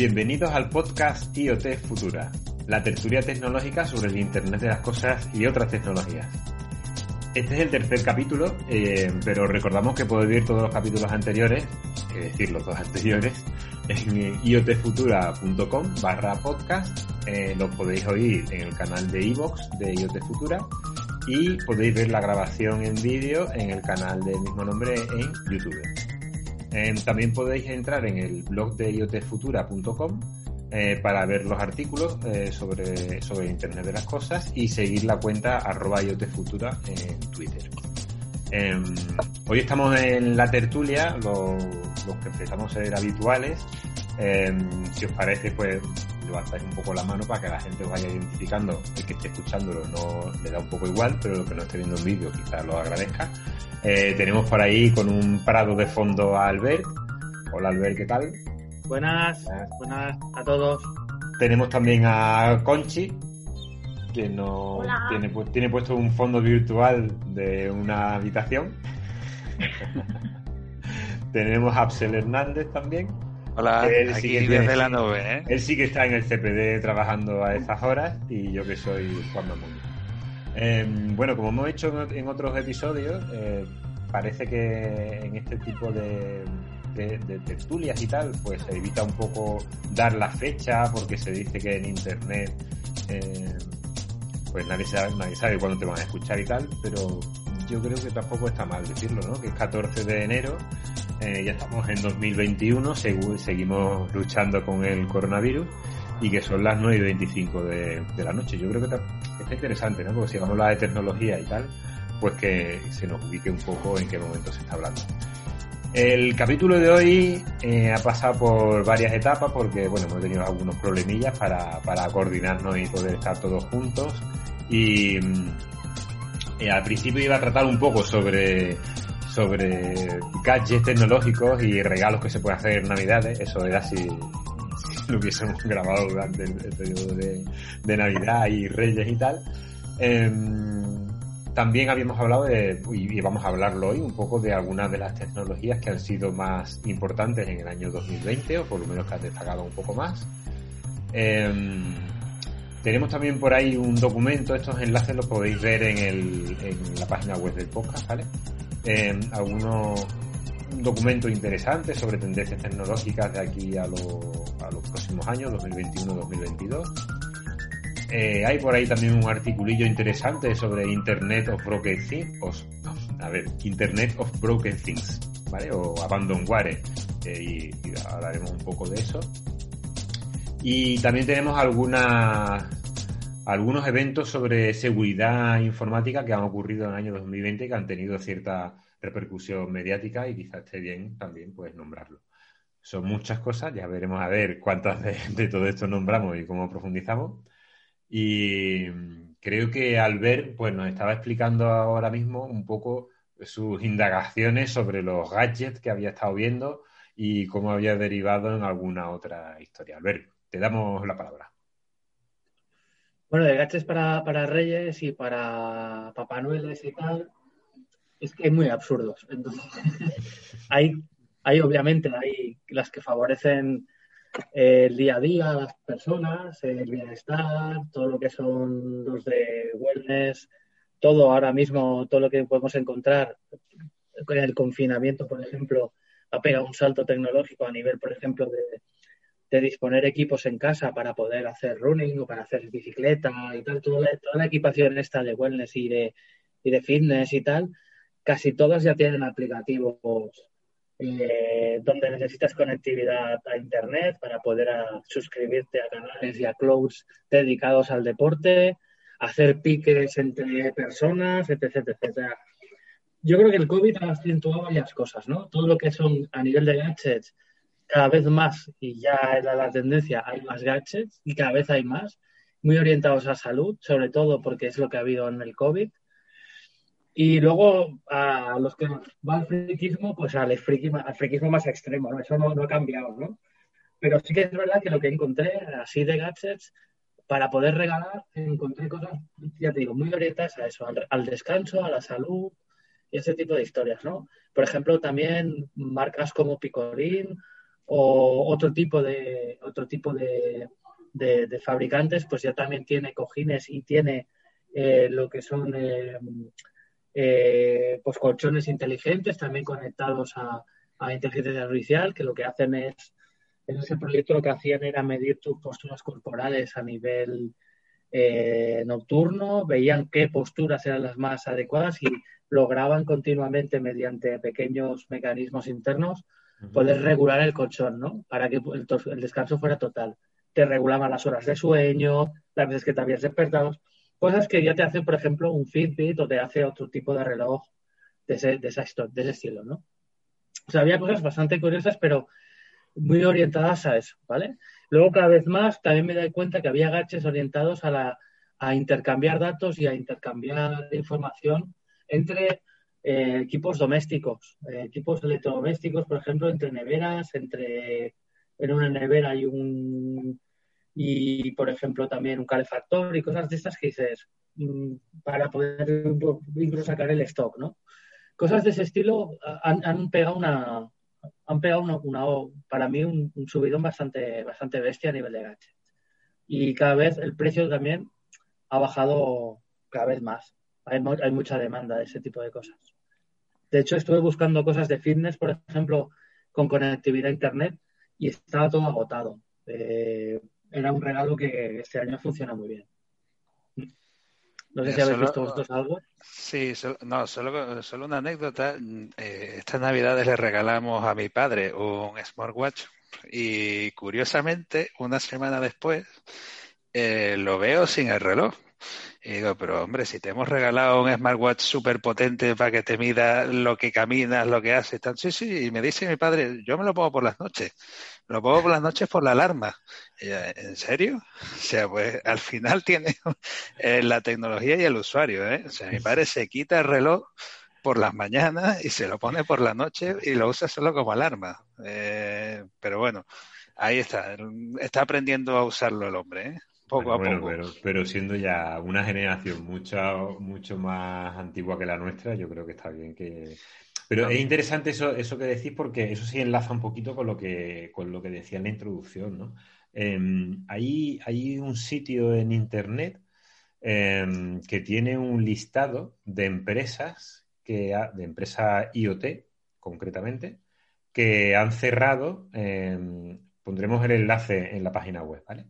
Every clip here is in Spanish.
Bienvenidos al podcast IoT Futura, la tertulia tecnológica sobre el Internet de las Cosas y otras tecnologías. Este es el tercer capítulo, eh, pero recordamos que podéis ver todos los capítulos anteriores, es decir, los dos anteriores, en iotfutura.com barra podcast. Eh, los podéis oír en el canal de iVoox de IoT Futura y podéis ver la grabación en vídeo en el canal del mismo nombre en YouTube. También podéis entrar en el blog de iotfutura.com eh, para ver los artículos eh, sobre, sobre Internet de las Cosas y seguir la cuenta arroba iotfutura en Twitter. Em, hoy estamos en la tertulia, los, que empezamos a ser habituales. Em, si os parece, pues levantáis un poco la mano para que la gente os vaya identificando. El que esté escuchándolo no le da un poco igual, pero lo que no esté viendo en vídeo quizás lo agradezca. Eh, tenemos por ahí con un prado de fondo a Albert. Hola Albert, ¿qué tal? Buenas, buenas a todos. Tenemos también a Conchi, que no tiene, tiene puesto un fondo virtual de una habitación. Tenemos a Absel Hernández también. Hola, Él aquí sí que desde tiene- la nube, ¿eh? Él sí que está en el CPD trabajando a esas horas y yo que soy Juan Mamón. Eh, bueno, como hemos hecho en- otros episodios, eh, parece que en este tipo de, de- y tal, pues se evita un poco dar la fecha porque se dice que en internet eh, pues nadie sabe, nadie sabe cuándo te van a escuchar y tal, pero yo creo que tampoco está mal decirlo, ¿no? Que es 14 de enero, eh, ya estamos en 2021, segu- seguimos luchando con el coronavirus y que son las 9 y 25 de, de la noche. Yo creo que está interesante, ¿no? Porque si vamos a hablar de tecnología y tal, pues que se nos ubique un poco en qué momento se está hablando. El capítulo de hoy eh, ha pasado por varias etapas porque, bueno, hemos tenido algunos problemillas para, para coordinarnos y poder estar todos juntos. Y mm, eh, al principio iba a tratar un poco sobre, sobre gadgets tecnológicos y regalos que se pueden hacer en Navidades. Eso era si lo hubiésemos grabado durante el, periodo de, Navidad y Reyes y tal. Em, también habíamos hablado de, y vamos a hablarlo hoy, un poco de algunas de las tecnologías que han sido más importantes en el año 2020, o por lo menos que han destacado un poco más. Em, tenemos también por ahí un documento, estos enlaces los podéis ver en, la página web del podcast, ¿vale? Em, algunos un documento interesante sobre tendencias tecnológicas de aquí a, lo- los próximos años, 2021-2022. Eh, hay por ahí también un articulillo interesante sobre Internet of Broken Things, a ver, Internet of Broken Things, ¿vale? O Abandonware, eh, y, y hablaremos un poco de eso. Y también tenemos algunas, algunos eventos sobre seguridad informática que han ocurrido en el año 2020 que han tenido cierta repercusión mediática y quizás esté bien también pues nombrarlo. Son muchas cosas, ya veremos a ver cuántas de, todo esto nombramos y cómo profundizamos. Y creo que Albert pues, nos estaba explicando ahora mismo un poco sus indagaciones sobre los gadgets que había estado viendo y cómo había derivado en alguna otra historia. Albert, te damos la palabra. Bueno, de gadgets para, para Reyes y para Papá Noeles y tal, es que es muy absurdos. Entonces, hay, hay obviamente hay las que favorecen eh, el día a día las personas, el bienestar, todo lo que son los de wellness, todo ahora mismo, todo lo que podemos encontrar con el confinamiento, por ejemplo, ha pegado un salto tecnológico a nivel, por ejemplo, de, de disponer equipos en casa para poder hacer running o para hacer bicicleta y tal, toda la, toda la equipación esta de wellness y de, y de fitness y tal, casi todas ya tienen aplicativos eh, donde necesitas conectividad a internet para poder a- suscribirte a canales y a clouds dedicados al deporte, hacer piques entre personas, etc, etcétera. Yo creo que el COVID ha acentuado varias cosas, ¿no? Todo lo que son a nivel de gadgets, cada vez más, y ya era la tendencia, hay más gadgets y cada vez hay más, muy orientados a salud, sobre todo porque es lo que ha habido en el COVID. Y luego a los que va al friquismo, pues al, friki- al friquismo más extremo. Eso no, ha cambiado, ¿no? Pero sí que es verdad que lo que encontré así de gadgets, para poder regalar, encontré cosas, ya te digo, muy orientadas a eso, al, descanso, a la salud y ese tipo de historias, ¿no? Por ejemplo, también marcas como Picorín o otro tipo de otro tipo de, fabricantes, pues ya también tiene cojines y tiene eh, lo que son eh, eh, pues colchones inteligentes también conectados a, a, inteligencia artificial, que lo que hacen es, en ese proyecto lo que hacían era medir tus posturas corporales a nivel nocturno, veían qué posturas eran las más adecuadas y lograban continuamente mediante pequeños mecanismos internos poder regular el colchón, ¿no? Para que el, descanso fuera total. Te regulaban las horas de sueño, las veces que te habías despertado, cosas que ya te hace, por ejemplo, un Fitbit o te hace otro tipo de reloj de ese, de ese estilo, ¿no? O sea, había cosas bastante curiosas, pero muy orientadas a eso, ¿vale? Luego, cada vez más, también me doy cuenta que había gaches orientados a, la, a intercambiar datos y a intercambiar información entre eh, equipos domésticos, eh, equipos electrodomésticos, por ejemplo, entre neveras, entre en una nevera hay un y por ejemplo también un calefactor y cosas de estas que dices mm, para poder incluso sacar el stock, ¿no? Cosas de ese estilo han, pegado una han pegado una, para mí un, subidón bastante bastante bestia a nivel de gadget y cada vez el precio también ha bajado cada vez más hay, hay mucha demanda de ese tipo de cosas. De hecho, estuve buscando cosas de fitness, por ejemplo, con conectividad a Internet y estaba todo agotado. Eh, era un regalo que este año funciona muy bien. No sé si habéis visto vosotros algo. Sí, solo, no, solo, solo una anécdota. Eh, estas navidades le regalamos a mi padre un smartwatch y curiosamente, una semana después, eh, lo veo sin el reloj. Y digo, pero hombre, si te hemos regalado un smartwatch súper potente para que te mida lo que caminas, lo que haces, tan... sí, sí, y me dice mi padre, yo me lo pongo por las noches, lo pongo por las noches por la alarma. ¿En serio? O sea, pues al final tiene eh, la tecnología y el usuario, ¿eh? O sea, mi padre se quita el reloj por las mañanas y se lo pone por la noche y lo usa solo como alarma. Eh, pero bueno, ahí está, está aprendiendo a usarlo el hombre, ¿eh? poco a poco. Pero, pero, siendo ya una generación mucho, mucho más antigua que la nuestra, yo creo que está bien que. Pero es interesante eso, eso que decís porque eso sí enlaza un poquito con lo que, con lo que decía en la introducción, ¿no? Em, hay, hay un sitio en internet em, que tiene un listado de empresas que de empresas IoT concretamente que han cerrado em, pondremos el enlace en la página web, ¿vale?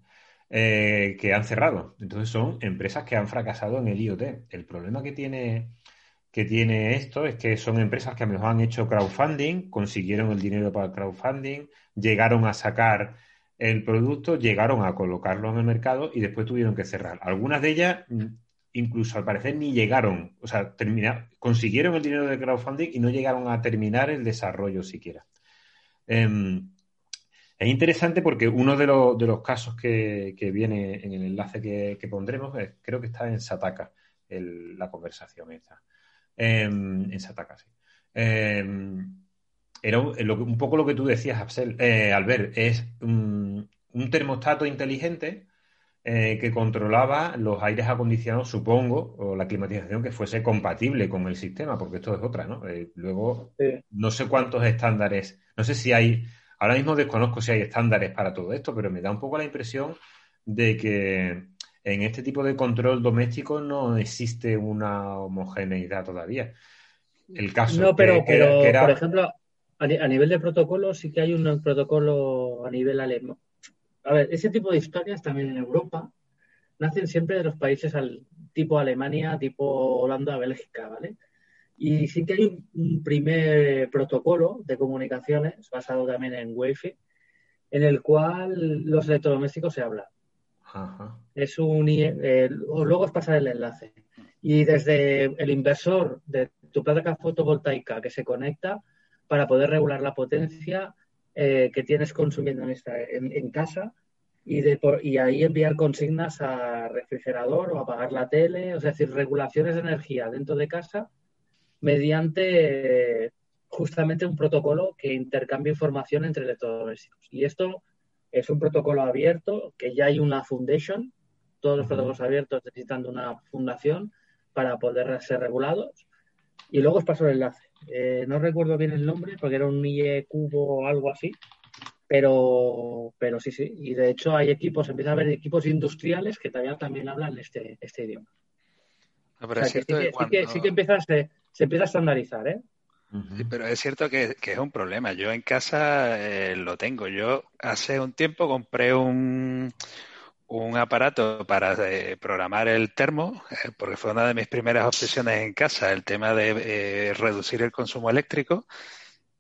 Eh, que han cerrado. Entonces son empresas que han fracasado en el IoT. El problema que tiene, que tiene esto es que son empresas que a lo mejor han hecho crowdfunding, consiguieron el dinero para el crowdfunding, llegaron a sacar el producto, llegaron a colocarlo en el mercado y después tuvieron que cerrar. Algunas de ellas mm, incluso al parecer ni llegaron, o sea, consiguieron el dinero del crowdfunding y no llegaron a terminar el desarrollo siquiera. Em, es interesante porque uno de, los casos que, viene en el enlace que, pondremos, creo que está en Sataka, la conversación esa. Em, en Sataka, sí. Em, era un, poco lo que tú decías, Absel, eh, Albert, es un, termostato inteligente eh, que controlaba los aires acondicionados, supongo, o la climatización que fuese compatible con el sistema, porque esto es otra, ¿no? Eh, luego, no sé cuántos estándares, no sé si hay Ahora mismo desconozco si hay estándares para todo esto, pero me da un poco la impresión de que en este tipo de control doméstico no existe una homogeneidad todavía. El caso no, pero, por ejemplo, a, nivel de protocolo sí que hay un protocolo a nivel alemán. A ver, ese tipo de historias también en Europa nacen siempre de los países al, tipo Alemania, tipo Holanda, Bélgica, ¿vale? Y sí que hay un, primer protocolo de comunicaciones basado también en Wi-Fi, en el cual los electrodomésticos se hablan. Es un eh, luego os pasaré el enlace. Y desde el inversor de tu placa fotovoltaica que se conecta para poder regular la potencia eh, que tienes consumiendo en, esta, en, casa y, de y ahí enviar consignas a refrigerador o apagar la tele, es decir, regulaciones de energía dentro de casa mediante justamente un protocolo que intercambia información entre electrodomésticos. Y esto es un protocolo abierto, que ya hay una foundation, todos los protocolos abiertos necesitan una fundación para poder ser regulados. Y luego os paso el enlace. Eh, no recuerdo bien el nombre porque era un IE cubo o algo así, Pero, pero sí, sí. Y de hecho hay equipos, empieza a haber equipos industriales que todavía también hablan este, este idioma. sí, que, sí, que, empieza a, se, empieza a estandarizar, ¿eh? Sí, pero es cierto que, es un problema. Yo en casa eh, lo tengo. Yo hace un tiempo compré un, un aparato para eh, programar el termo, eh, porque fue una de mis primeras obsesiones en casa, el tema de reducir el consumo eléctrico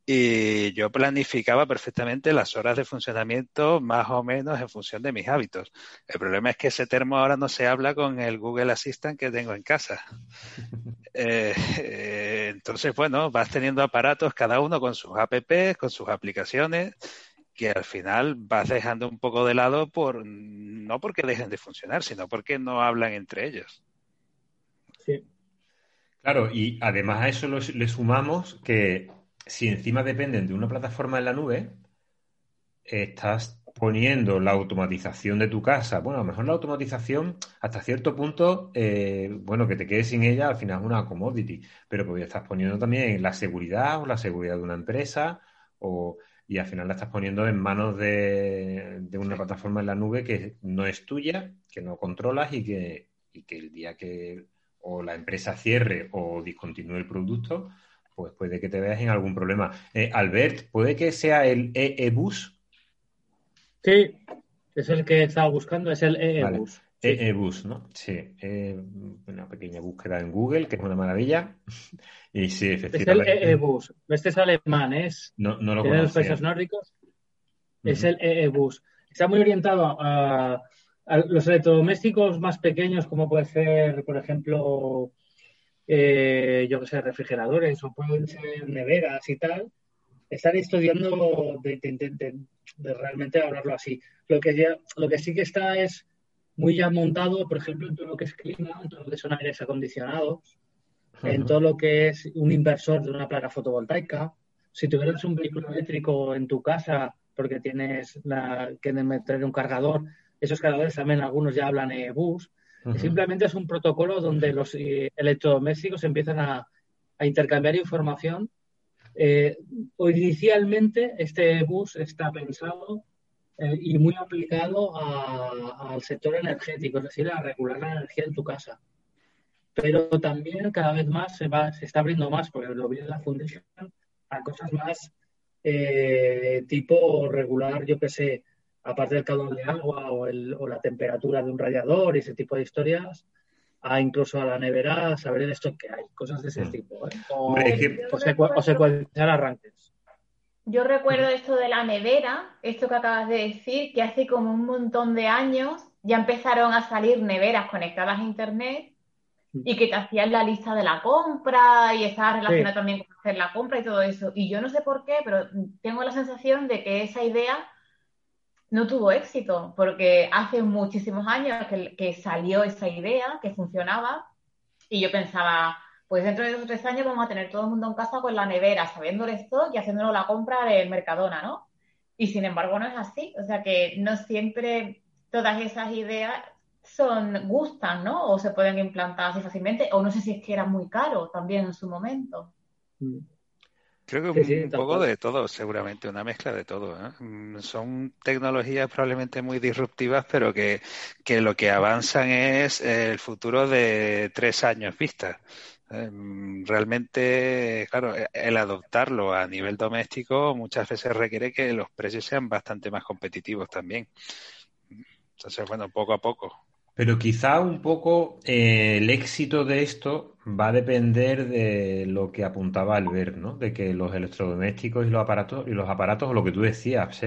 y yo planificaba perfectamente las horas de funcionamiento más o menos en función de mis hábitos. El problema es que ese termo ahora no se habla con el Google Assistant que tengo en casa. Eh, eh, entonces, bueno, vas teniendo aparatos cada uno con sus apps, con sus aplicaciones, que al final vas dejando un poco de lado por no porque dejen de funcionar, sino porque no hablan entre ellos. Sí. Claro, y además a eso le sumamos que si encima dependen de una plataforma en la nube, estás poniendo la automatización de tu casa. Bueno, a lo mejor la automatización hasta cierto punto, eh, bueno, que te quedes sin ella al final es una commodity, pero pues estás poniendo también la seguridad o la seguridad de una empresa o, y al final la estás poniendo en manos de, una plataforma en la nube que no es tuya, que no controlas y que, y que el día que o la empresa cierre o discontinúe el producto, pues puede que te veas en algún problema. Eh, Albert, ¿puede que sea el EE-Bus? Sí, es el que estaba buscando, es el EE-Bus. EE-Bus, ¿no? Sí, eh, una pequeña búsqueda en Google, que es una maravilla. Y sí, efectivamente. Es el EE-Bus. Este es alemán, es. No, no lo conozco. los países nórdicos. Es el EE-Bus. Está muy orientado a, a, los electrodomésticos más pequeños, como puede ser, por ejemplo, eh, yo que sé, refrigeradores o pueden ser neveras y tal, están estudiando de, realmente hablarlo así. Lo que, ya, lo que sí que está es muy ya montado, por ejemplo, en todo lo que es clima, en todo lo que son aires acondicionados, en todo lo que es un inversor de una placa fotovoltaica. Si tuvieras un vehículo eléctrico en tu casa porque tienes la, que meter un cargador, esos cargadores también algunos ya hablan Simplemente es un protocolo donde los eh, electrodomésticos empiezan a, intercambiar información. Eh, inicialmente este bus está pensado eh, y muy aplicado al sector energético, es decir, a regular la energía en tu casa. Pero también cada vez más se, va, se está abriendo más, porque lo vi en la Foundation, a cosas más tipo regular, yo qué sé, aparte del caudal de agua o, la temperatura de un radiador y ese tipo de historias, a incluso a la nevera saber el stock que hay, cosas de ese mm. tipo. ¿eh? O, secuenciar arranques. Yo recuerdo esto de la nevera, esto que acabas de decir, que hace como un montón de años ya empezaron a salir neveras conectadas a Internet mm. y que te hacían la lista de la compra y estaba relacionado también con hacer la compra y todo eso. Y yo no sé por qué, pero tengo la sensación de que esa idea no tuvo éxito, porque hace muchísimos años que, salió esa idea, que funcionaba, y yo pensaba, pues dentro de dos o tres años vamos a tener todo el mundo en casa con la nevera, sabiendo el y haciéndonos la compra de Mercadona, ¿no? Y sin embargo no es así, o sea que no siempre todas esas ideas son gustan, ¿no? O se pueden implantar así fácilmente, o no sé si es que era muy caro también en su momento. Mm. Creo que un poco de todo, seguramente, una mezcla de todo. ¿eh? Mm, son tecnologías probablemente muy disruptivas, pero que, lo que avanzan es el futuro de tres años vista. ¿eh? Mm, realmente, claro, e, el adoptarlo a nivel doméstico muchas veces requiere que los precios sean bastante más competitivos también. Entonces, bueno, poco a poco. Pero quizá un poco eh, el éxito de esto va a depender de lo que apuntaba Albert, ¿no? De que los electrodomésticos y los aparatos, y los aparatos, o lo que tú decías,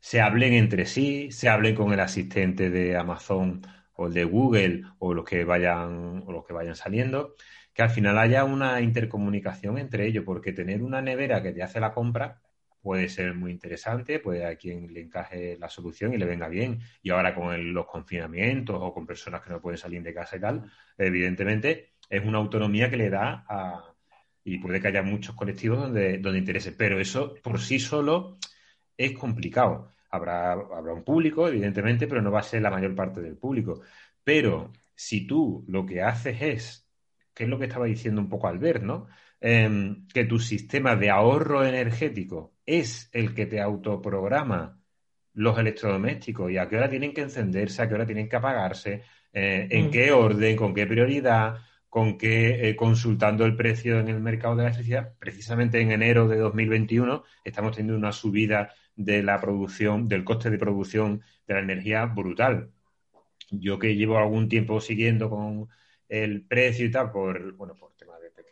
se hablen entre sí, se hablen con el asistente de Amazon o el de Google o los que vayan, o los que vayan saliendo, que al final haya una intercomunicación entre ellos, porque tener una nevera que te hace la compra puede ser muy interesante, puede a quien le encaje la solución y le venga bien. Y ahora con los confinamientos o con personas que no pueden salir de casa y tal, evidentemente es una autonomía que le da a... Y puede que haya muchos colectivos donde, donde interese, pero eso por sí solo es complicado. Habrá, habrá un público, evidentemente, pero no va a ser la mayor parte del público. Pero si tú lo que haces es, que es lo que estaba diciendo un poco Albert, ¿no? Em, que tu sistema de ahorro energético es el que te autoprograma los electrodomésticos y a qué hora tienen que encenderse, a qué hora tienen que apagarse, eh, en mm. qué orden, con qué prioridad, con qué eh, consultando el precio en el mercado de la electricidad. Precisamente en enero de 2021 estamos teniendo una subida de la producción, del coste de producción de la energía brutal. Yo que llevo algún tiempo siguiendo con el precio y tal, por, bueno, por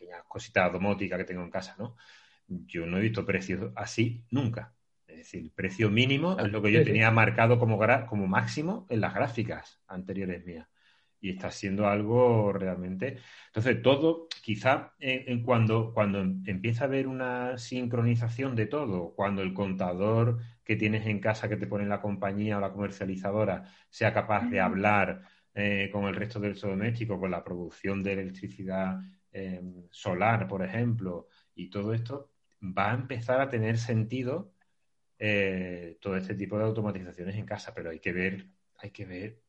pequeñas cositas domóticas que tengo en casa, ¿no? Yo no he visto precios así nunca. Es decir, precio mínimo es lo que yo tenía marcado como, como máximo en las gráficas anteriores mías. Y está siendo algo realmente. Entonces, todo, quizá en, cuando, cuando empieza a haber una sincronización de todo, cuando el contador que tienes en casa que te pone la compañía o la comercializadora sea capaz de hablar eh, con el resto del doméstico, con la producción de electricidad eh, solar, por ejemplo, y todo esto, va a empezar a tener sentido eh, todo este tipo de automatizaciones en casa, pero hay que ver, hay que ver,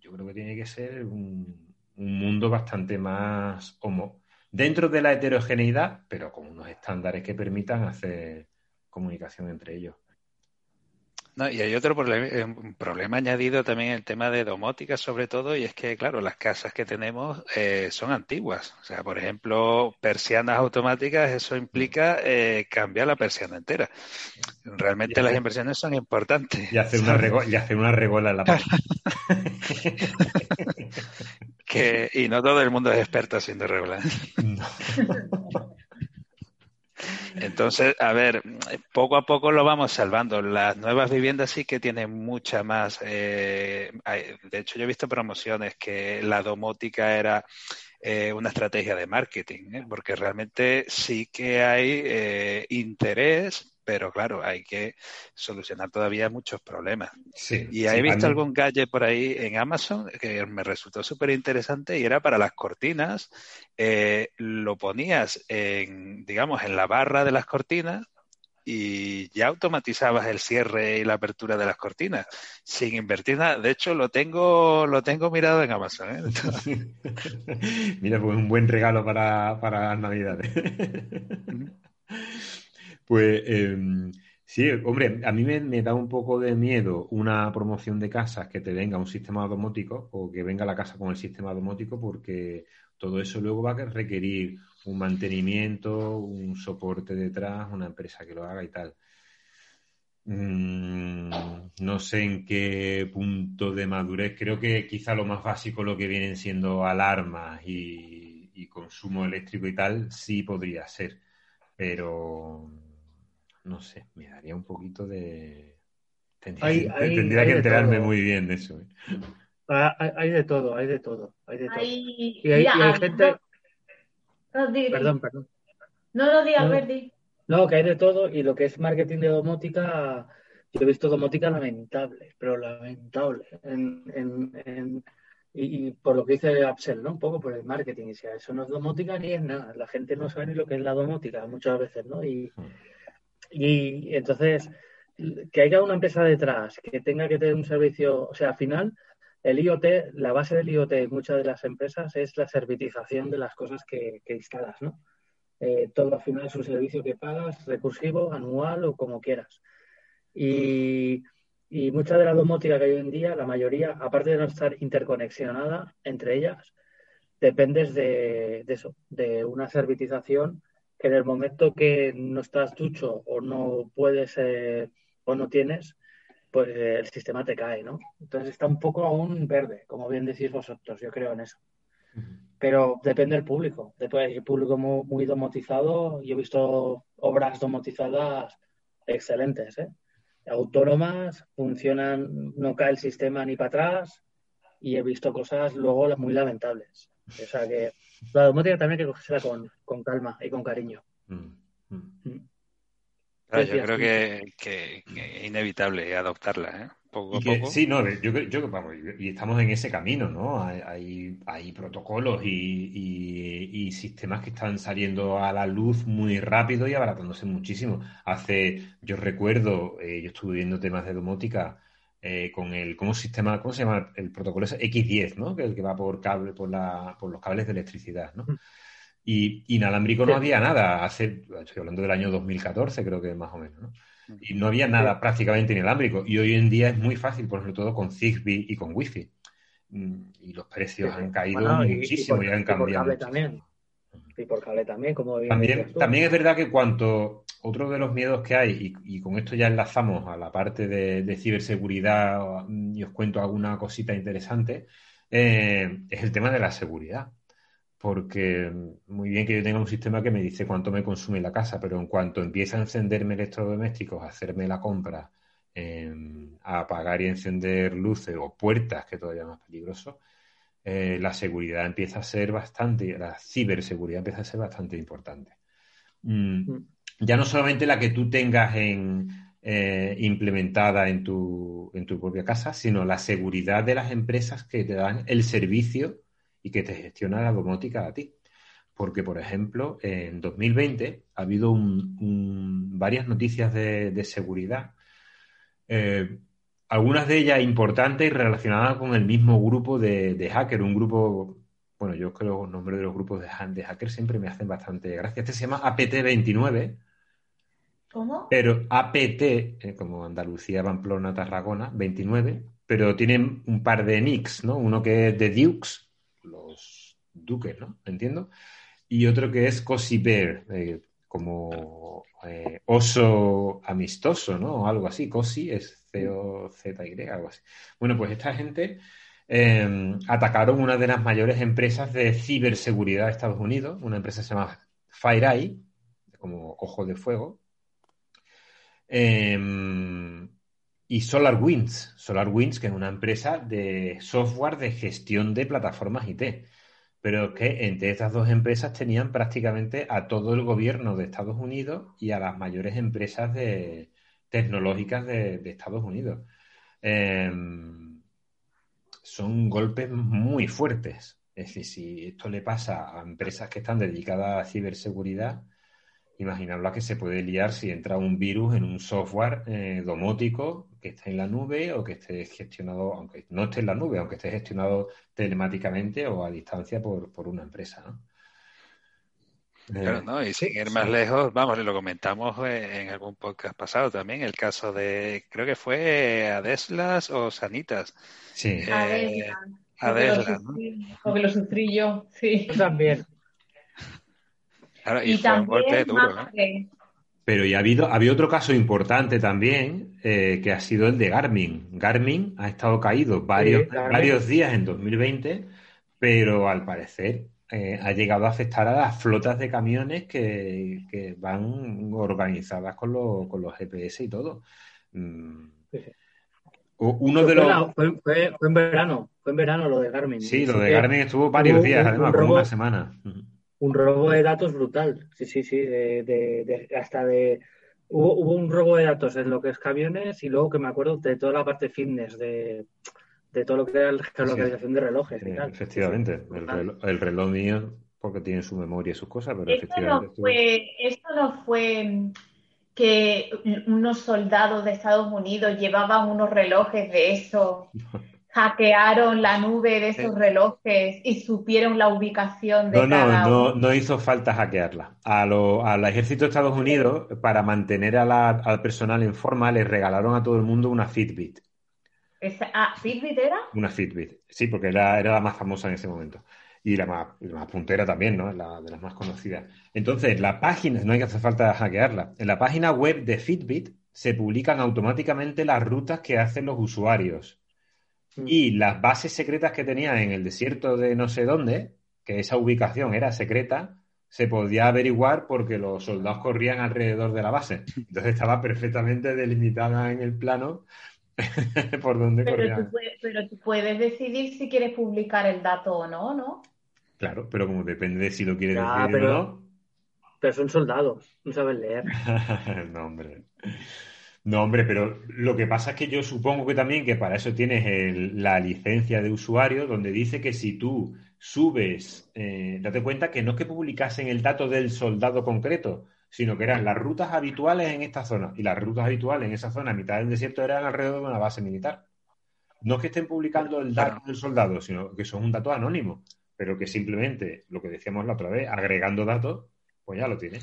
yo creo que tiene que ser un, un mundo bastante más homo, dentro de la heterogeneidad, pero con unos estándares que permitan hacer comunicación entre ellos y hay otro problema, eh, un problema añadido también el tema de domótica sobre todo, y es que, claro, las casas que tenemos eh, son antiguas. O sea, por ejemplo, persianas automáticas, eso implica eh, cambiar la persiana entera. Realmente las inversiones son importantes. Y hacer una, y hacer una regola en la página. que, y no todo el mundo es experto haciendo regolas. Entonces, a ver, poco a poco lo vamos salvando. Las nuevas viviendas sí que tienen mucha más. Eh, de hecho, yo he visto promociones que la domótica era eh, una estrategia de marketing, ¿eh? porque realmente sí que hay interés pero claro, hay que solucionar todavía muchos problemas. y he visto algún gadget por ahí en Amazon que me resultó súper interesante y era para las cortinas. Eh, lo ponías en, digamos, en la barra de las cortinas y ya automatizabas el cierre y la apertura de las cortinas sin invertir nada. De hecho, lo tengo, lo tengo mirado en Amazon. ¿eh? Mira, pues un buen regalo para, para las navidades. Pues em, sí, hombre, a mí me, da un poco de miedo una promoción de casas que te venga un sistema domótico o que venga la casa con el sistema domótico porque todo eso luego va a requerir un mantenimiento, un soporte detrás, una empresa que lo haga y tal. Mm, no sé en qué punto de madurez. Creo que quizá lo más básico, lo que vienen siendo alarmas y, y consumo eléctrico y tal, sí podría ser. Pero no sé, me daría un poquito de... Tendría, que enterarme muy bien de eso. ¿eh? Ah, hay, de todo, hay de todo, hay de todo. Y hay, gente... perdón, perdón. No lo digas, Alberti. No, que hay de todo y lo que es marketing de domótica, yo he visto domótica lamentable, pero lamentable. y, por lo que dice Axel, ¿no? Un poco por el marketing. Y si eso no es domótica ni es nada. La gente no sabe ni lo que es la domótica muchas veces, ¿no? Y, hmm. Y entonces, que haya una empresa detrás que tenga que tener un servicio, o sea, al final, el IoT, la base del IoT en muchas de las empresas es la servitización de las cosas que, instalas, ¿no? Eh, todo al final es un servicio que pagas, recursivo, anual o como quieras. Y, y mucha de la domótica que hay hoy en día, la mayoría, aparte de no estar interconexionada entre ellas, dependes de, de eso, de una servitización que en el momento que no estás ducho o no puedes eh, o no tienes, pues eh, el sistema te cae, ¿no? Entonces está un poco aún verde, como bien decís vosotros, yo creo en eso. Pero depende del público. Después hay público muy, domotizado. Yo he visto obras domotizadas excelentes, ¿eh? autónomas, funcionan, no cae el sistema ni para atrás y he visto cosas luego muy lamentables. O sea que la domótica también hay que cogerla con, con calma y con cariño. Mm, mm. Mm. yo creo que, es inevitable adoptarla, ¿eh? Poco a poco. Sí, no, yo, yo, vamos, y estamos en ese camino, ¿no? Hay, hay, protocolos y, y, sistemas que están saliendo a la luz muy rápido y abaratándose muchísimo. Hace, yo recuerdo, eh, yo estuve viendo temas de domótica eh, con el ¿cómo sistema, ¿cómo se llama? El protocolo es X10, ¿no? Que es el que va por cable, por la, por los cables de electricidad, ¿no? Y inalámbrico no había nada. Hace, estoy hablando del año 2014, creo que más o menos, ¿no? Y no había nada prácticamente inalámbrico. Y hoy en día es muy fácil, por sobre todo con Zigbee y con Wi-Fi. Mm, y los precios han caído muchísimo y, han cambiado. por cable también. Y por cable también, como también, también es verdad que cuanto otro de los miedos que hay, y, con esto ya enlazamos a la parte de, ciberseguridad y os cuento alguna cosita interesante, eh, es el tema de la seguridad. Porque muy bien que yo tenga un sistema que me dice cuánto me consume la casa, pero en cuanto empieza a encenderme electrodomésticos, a hacerme la compra, em, a apagar y encender luces o puertas, que todavía es más peligroso, eh, la seguridad empieza a ser bastante, la ciberseguridad empieza a ser bastante importante. Mm, mm ya no solamente la que tú tengas en, eh, implementada en tu, en tu propia casa, sino la seguridad de las empresas que te dan el servicio y que te gestiona la domótica a ti. Porque, por ejemplo, en 2020 ha habido varias noticias de, seguridad, eh, algunas de ellas importantes y relacionadas con el mismo grupo de, de hacker, un grupo, bueno, yo creo que los nombres de los grupos de, de hackers siempre me hacen bastante gracia. Este se llama APT29 ¿Cómo? Pero APT, eh, como Andalucía, Pamplona, Tarragona, 29, pero tienen un par de nicks, ¿no? Uno que es de Dukes, los duques, ¿no? Entiendo. Y otro que es Cozy Bear, eh, como eh, oso amistoso, ¿no? Algo así. Cozy es C-O-Z-Y, algo así. Bueno, pues esta gente atacaron una de las mayores empresas de ciberseguridad de Estados Unidos, una empresa que se llama FireEye, como ojo de fuego, Em, y SolarWinds, SolarWinds, que es una empresa de software de gestión de plataformas IT. Pero que entre estas dos empresas tenían prácticamente a todo el gobierno de Estados Unidos y a las mayores empresas tecnológicas de, Estados Unidos. Em, son golpes muy fuertes. Es decir, si esto le pasa a empresas que están dedicadas a ciberseguridad, Imaginaos la que se puede liar si entra un virus en un software eh, domótico que esté en la nube o que esté gestionado, aunque no esté en la nube, aunque esté gestionado telemáticamente o a distancia por, una empresa. ¿no? Claro, eh, ¿no? Y sin ir más lejos, vamos, lo comentamos eh, en algún podcast pasado también, el caso de, creo que fue Adeslas o Sanitas. Sí. Eh, Adeslas. ¿no? lo sufrí yo, sí. Yo también y, también Pero y ha habido, había otro caso importante también, eh, que ha sido el de Garmin. Garmin ha estado caído varios, varios días en 2020, pero al parecer eh, ha llegado a afectar a las flotas de camiones que, van organizadas con, con, los GPS y todo. Mm. Uno de los... Fue, en verano, fue en verano lo de Garmin. Sí, lo de Garmin estuvo varios días, además, como una semana un robo de datos brutal. Sí, sí, sí. De, hasta de. Hubo, un robo de datos en lo que es camiones y luego que me acuerdo de toda la parte fitness, de, todo lo que era la geolocalización de relojes. y tal. Efectivamente. El reloj, mío, porque tiene su memoria y sus cosas, pero esto efectivamente. No fue, esto no fue que unos soldados de Estados Unidos llevaban unos relojes de eso hackearon la nube de esos relojes y supieron la ubicación de no, cada no, no, no hizo falta hackearla. A lo, al ejército de Estados Unidos, para mantener al personal en forma, les regalaron a todo el mundo una Fitbit. ah, ¿Fitbit era? Una Fitbit, sí, porque era, era la más famosa en ese momento. Y la más, la puntera también, ¿no? La, de las más conocidas. Entonces, la página, no hay que hacer falta hackearla. En la página web de Fitbit se publican automáticamente las rutas que hacen los usuarios. Y las bases secretas que tenía en el desierto de no sé dónde, que esa ubicación era secreta, se podía averiguar porque los soldados corrían alrededor de la base. Entonces estaba perfectamente delimitada en el plano por donde corrían. pero tú puedes decidir si quieres publicar el dato o no, ¿no? Claro, pero como depende de si lo quieres decir o no. Pero son soldados, no saben leer. no, hombre. No, hombre, pero lo que pasa es que yo supongo que también que para eso tienes la licencia de usuario, donde dice que si tú subes, eh, date cuenta que no es que publicasen el dato del soldado concreto, sino que eran las rutas habituales en esta zona. Y las rutas habituales en esa zona, a mitad del desierto, eran alrededor de una base militar. No es que estén publicando el dato del soldado, sino que son un dato anónimo. pero que simplemente, lo que decíamos la otra vez, agregando datos, pues ya lo tiene.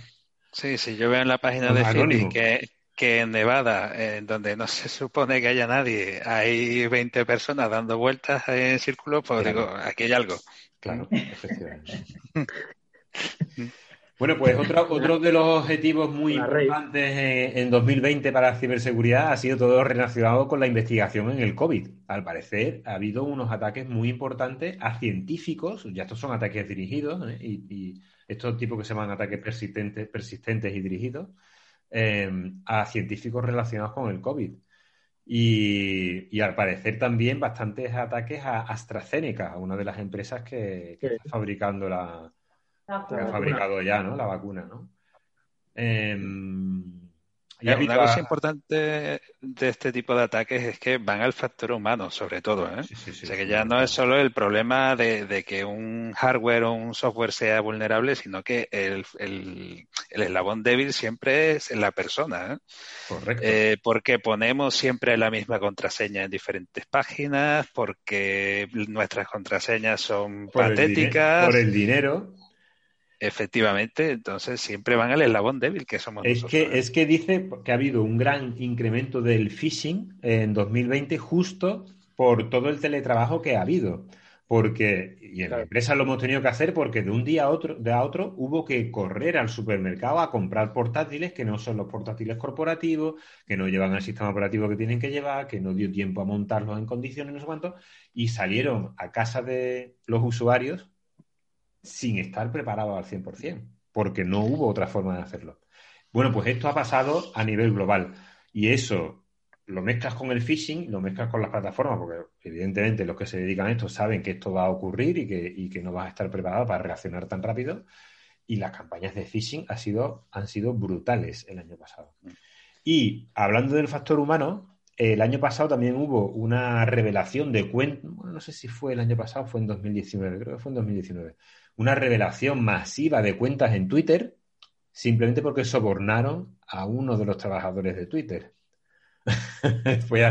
Sí, sí, yo veo en la página de que, que en Nevada, en donde no se supone que haya nadie, hay 20 personas dando vueltas en círculo, pues digo, aquí hay algo. Claro, efectivamente. Bueno, pues otro, otro de los objetivos muy importantes en, 2020 para la ciberseguridad ha sido todo relacionado con la investigación en el COVID. Al parecer, ha habido unos ataques muy importantes a científicos, ya estos son ataques dirigidos, ¿eh? y, estos tipos que se llaman ataques persistentes, persistentes y dirigidos, eh, a científicos relacionados con el COVID. Y, al parecer también bastantes ataques a AstraZeneca, una de las empresas que, está fabricando la, que ha fabricado ya, ¿no? La vacuna, ¿no? Em, una cosa importante de este tipo de ataques es que van al factor humano, sobre todo. ¿eh? o sea que ya no es solo el problema de, que un hardware o un software sea vulnerable, sino que el, eslabón débil siempre es la persona. ¿eh? Correcto. Eh, porque ponemos siempre la misma contraseña en diferentes páginas, porque nuestras contraseñas son patéticas. por el dinero. Efectivamente, entonces siempre van al eslabón débil que somos es nosotros. Que, es que dice que ha habido un gran incremento del phishing en 2020 justo por todo el teletrabajo que ha habido. Porque, y en la empresa lo hemos tenido que hacer porque de un día a otro, de a otro hubo que correr al supermercado a comprar portátiles que no son los portátiles corporativos, que no llevan el sistema operativo que tienen que llevar, que no dio tiempo a montarlos en condiciones, no sé cuánto, y salieron a casa de los usuarios sin estar preparado al 100%, porque no hubo otra forma de hacerlo. Bueno, pues esto ha pasado a nivel global y eso lo mezclas con el phishing, lo mezclas con las plataformas, porque evidentemente los que se dedican a esto saben que esto va a ocurrir y que, no vas a estar preparado para reaccionar tan rápido. Y las campañas de phishing ha sido, han sido brutales el año pasado. Y hablando del factor humano, el año pasado también hubo una revelación de cuentas, bueno, no sé si fue el año pasado, fue en 2019, creo que fue en 2019, una revelación masiva de cuentas en Twitter simplemente porque sobornaron a uno de los trabajadores de Twitter. fue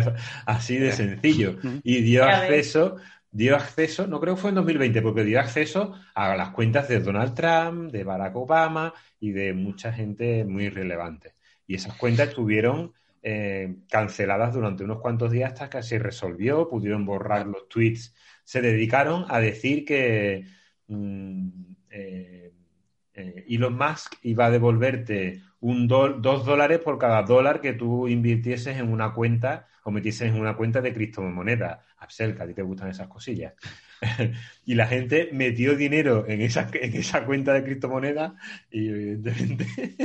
así de sencillo. Y dio acceso, dio acceso, no creo que fue en 2020, porque dio acceso a las cuentas de Donald Trump, de Barack Obama y de mucha gente muy relevante. Y esas cuentas estuvieron eh, canceladas durante unos cuantos días hasta que se resolvió, pudieron borrar los tweets. Se dedicaron a decir que Mm, eh, eh, Elon Musk iba a devolverte un dos dólares por cada dólar que tú invirtieses en una cuenta o metieses en una cuenta de criptomoneda. Absel, que a ti te gustan esas cosillas. y la gente metió dinero en esa, en esa cuenta de criptomoneda y evidentemente...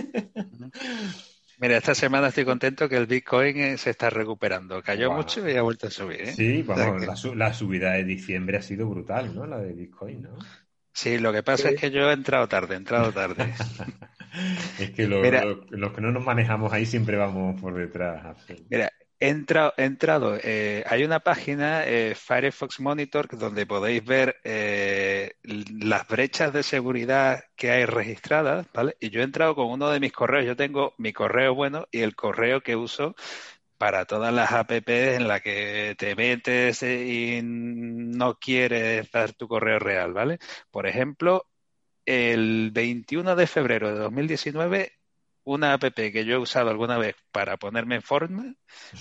Mira, esta semana estoy contento que el Bitcoin eh, se está recuperando. Cayó mucho y ha vuelto a subir. Sí, vamos, la, la, subida de diciembre ha sido brutal, ¿no? La de Bitcoin, ¿no? Sí, lo que pasa es que yo he entrado tarde, he entrado tarde. es que los que no nos manejamos ahí siempre vamos por detrás. Mira, he entrado, entrado eh, hay una página, eh, Firefox Monitor, donde podéis ver eh, las brechas de seguridad que hay registradas, ¿vale? Y yo he entrado con uno de mis correos, yo tengo mi correo bueno y el correo que uso para todas las apps en las que te metes y no quieres dar tu correo real, ¿vale? Por ejemplo, el 21 de febrero de 2019 una app que yo he usado alguna vez para ponerme en forma,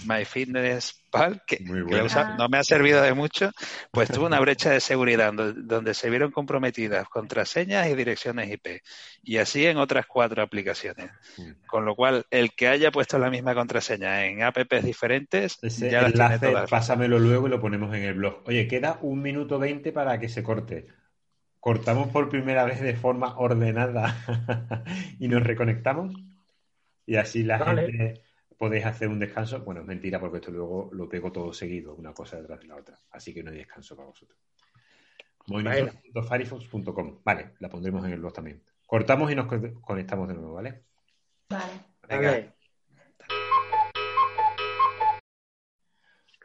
MyFitnessPal, que, no me ha servido de mucho, pues tuvo una brecha de seguridad donde, se vieron comprometidas contraseñas y direcciones IP. Y así en otras cuatro aplicaciones. Mm. Con lo cual, el que haya puesto la misma contraseña en apps diferentes, ya las tiene todas. Pásamelo luego y lo ponemos en el blog. Oye, queda un minuto veinte para que se corte cortamos por primera vez de forma ordenada y nos reconectamos. Y así la gente podéis hacer un descanso. Bueno, es mentira porque esto luego lo pego todo seguido, una cosa detrás de la otra. Así que no hay descanso para vosotros. Movimiento.firefox.com. Vale, la pondremos en el blog también. Cortamos y nos conectamos de nuevo, ¿vale? Vale. Venga.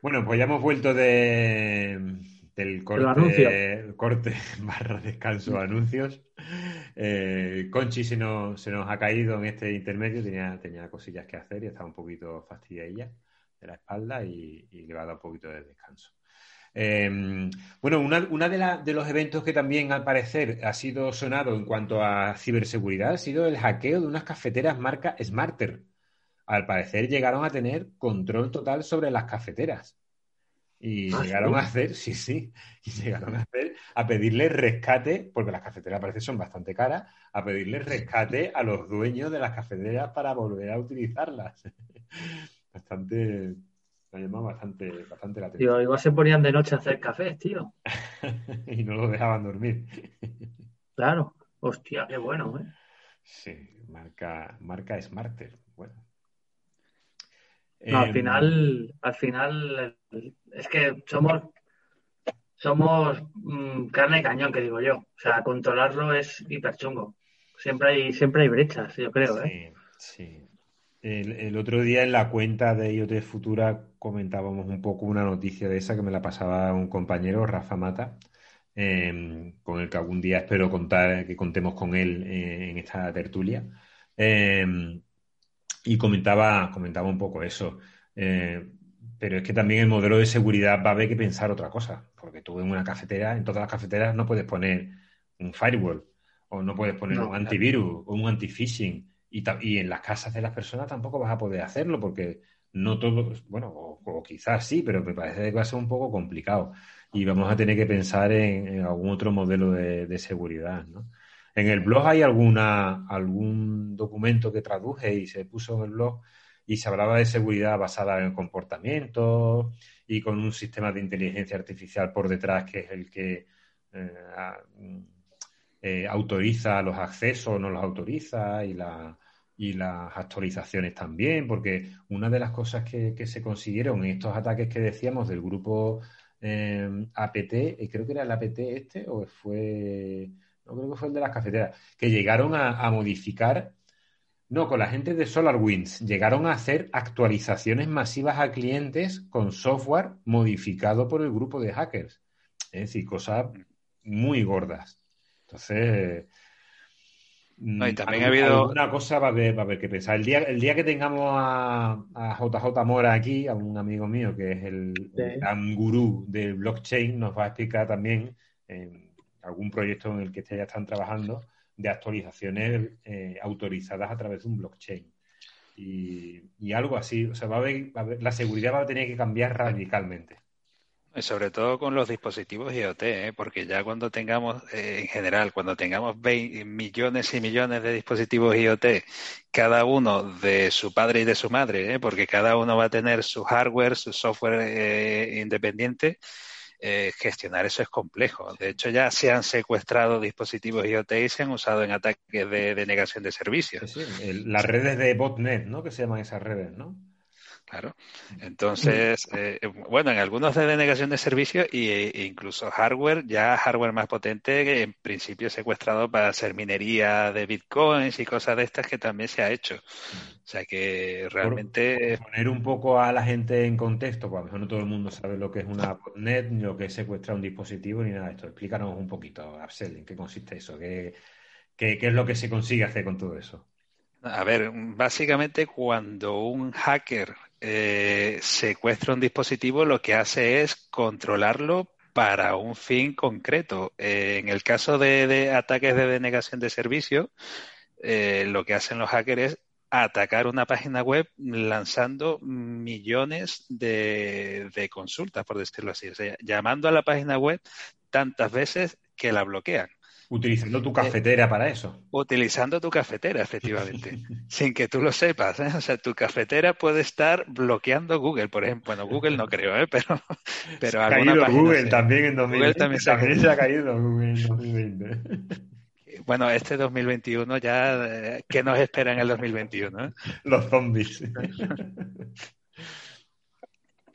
Bueno, pues ya hemos vuelto de, del corte, corte barra descanso anuncios. Eh, Conchi se nos, se nos ha caído en este intermedio, tenía, cosillas que hacer y estaba un poquito fastidiada de la espalda y, le va a dar un poquito de descanso. Em, bueno, una, de, de, los eventos que también al parecer ha sido sonado en cuanto a ciberseguridad ha sido el hackeo de unas cafeteras marca Smarter. Al parecer llegaron a tener control total sobre las cafeteras. Y ah, llegaron a hacer, sí, sí, y llegaron a hacer, a pedirle rescate, porque las cafeteras parece son bastante caras, a pedirle rescate a los dueños de las cafeteras para volver a utilizarlas. bastante, me ha llamado bastante, bastante la atención. igual se ponían de noche a hacer café, tío. y no lo dejaban dormir. claro, hostia, qué bueno, ¿eh? Sí, marca, marca Smarter. Bueno, al em, final, al final, es que somos, somos mm, carne y cañón, que digo yo. O sea, controlarlo es hiper chungo. Siempre hay, siempre hay brechas, yo creo, ¿eh? Sí, El, otro día en la cuenta de IoT Futura comentábamos un poco una noticia de esa que me la pasaba un compañero, Rafa Mata, em, con el que algún día espero contar, que contemos con él eh, en esta tertulia. Em, y comentaba, comentaba un poco eso. Eh, pero es que también el modelo de seguridad va a haber que pensar otra cosa, porque tú en una cafetera, en todas las cafeteras no puedes poner un firewall, o no puedes poner un antivirus, o un anti-phishing, y, y, en las casas de las personas tampoco vas a poder hacerlo, porque no todos, bueno, o, quizás sí, pero me parece que va a ser un poco complicado. Y vamos a tener que pensar en, algún otro modelo de, de seguridad, ¿no? En el blog hay alguna, algún documento que traduje y se puso en el blog y se hablaba de seguridad basada en comportamiento y con un sistema de inteligencia artificial por detrás que es el que eh, eh, autoriza los accesos, no los autoriza y, la, y las actualizaciones también, porque una de las cosas que, se consiguieron en estos ataques que decíamos del grupo eh, APT, creo que era el APT este, o fue no creo que fue el de las cafeteras, que llegaron a, modificar, no, con la gente de SolarWinds, llegaron a hacer actualizaciones masivas a clientes con software modificado por el grupo de hackers. Es decir, cosas muy gordas. Entonces, no, y también ha habido. Una cosa va a, haber, va a haber que pensar. El día, el día que tengamos a, JJ Mora aquí, a un amigo mío que es el, gran gurú del blockchain, nos va a explicar también algún proyecto en el que ya están trabajando de actualizaciones eh, autorizadas a través de un blockchain. Y, algo así, o sea, va a, haber, la seguridad va a tener que cambiar radicalmente. Sobre todo con los dispositivos IoT, ¿eh? porque ya cuando tengamos, eh, en general, cuando tengamos millones y millones de dispositivos IoT, cada uno de su padre y de su madre, porque cada uno va a tener su hardware, su software independiente, eh, gestionar eso es complejo. De hecho, ya se han secuestrado dispositivos IoT y se han usado en ataques de denegación de servicios. las redes de botnet, ¿no? Que se llaman esas redes, ¿no? Claro. Entonces, eh, bueno, en algunos de denegación de servicios e, incluso hardware, ya hardware más potente, que en principio secuestrado para hacer minería de bitcoins y cosas de estas que también se ha hecho. O sea que realmente. poner un poco a la gente en contexto, pues a lo mejor no todo el mundo sabe lo que es una botnet, ni lo que es secuestrar un dispositivo, ni nada de esto. Explícanos un poquito, Arcel, en qué consiste eso, qué, qué es lo que se consigue hacer con todo eso. A ver, básicamente cuando un hacker eh, secuestra un dispositivo, lo que hace es controlarlo para un fin concreto. Eh, en el caso de, ataques de denegación de servicio, eh, lo que hacen los hackers es atacar una página web lanzando millones de, de consultas, por decirlo así. O sea, llamando a la página web tantas veces que la bloquean. Utilizando tu cafetera para eso. Utilizando tu cafetera, efectivamente. sin que tú lo sepas. ¿eh? O sea, tu cafetera puede estar bloqueando Google, por ejemplo. Bueno, Google no creo, ¿eh? pero, pero ha caído Google también en 2020. también, se, ha caído Google en 2020. Bueno, este 2021 ya, eh, ¿qué nos espera en el 2021? Los zombies.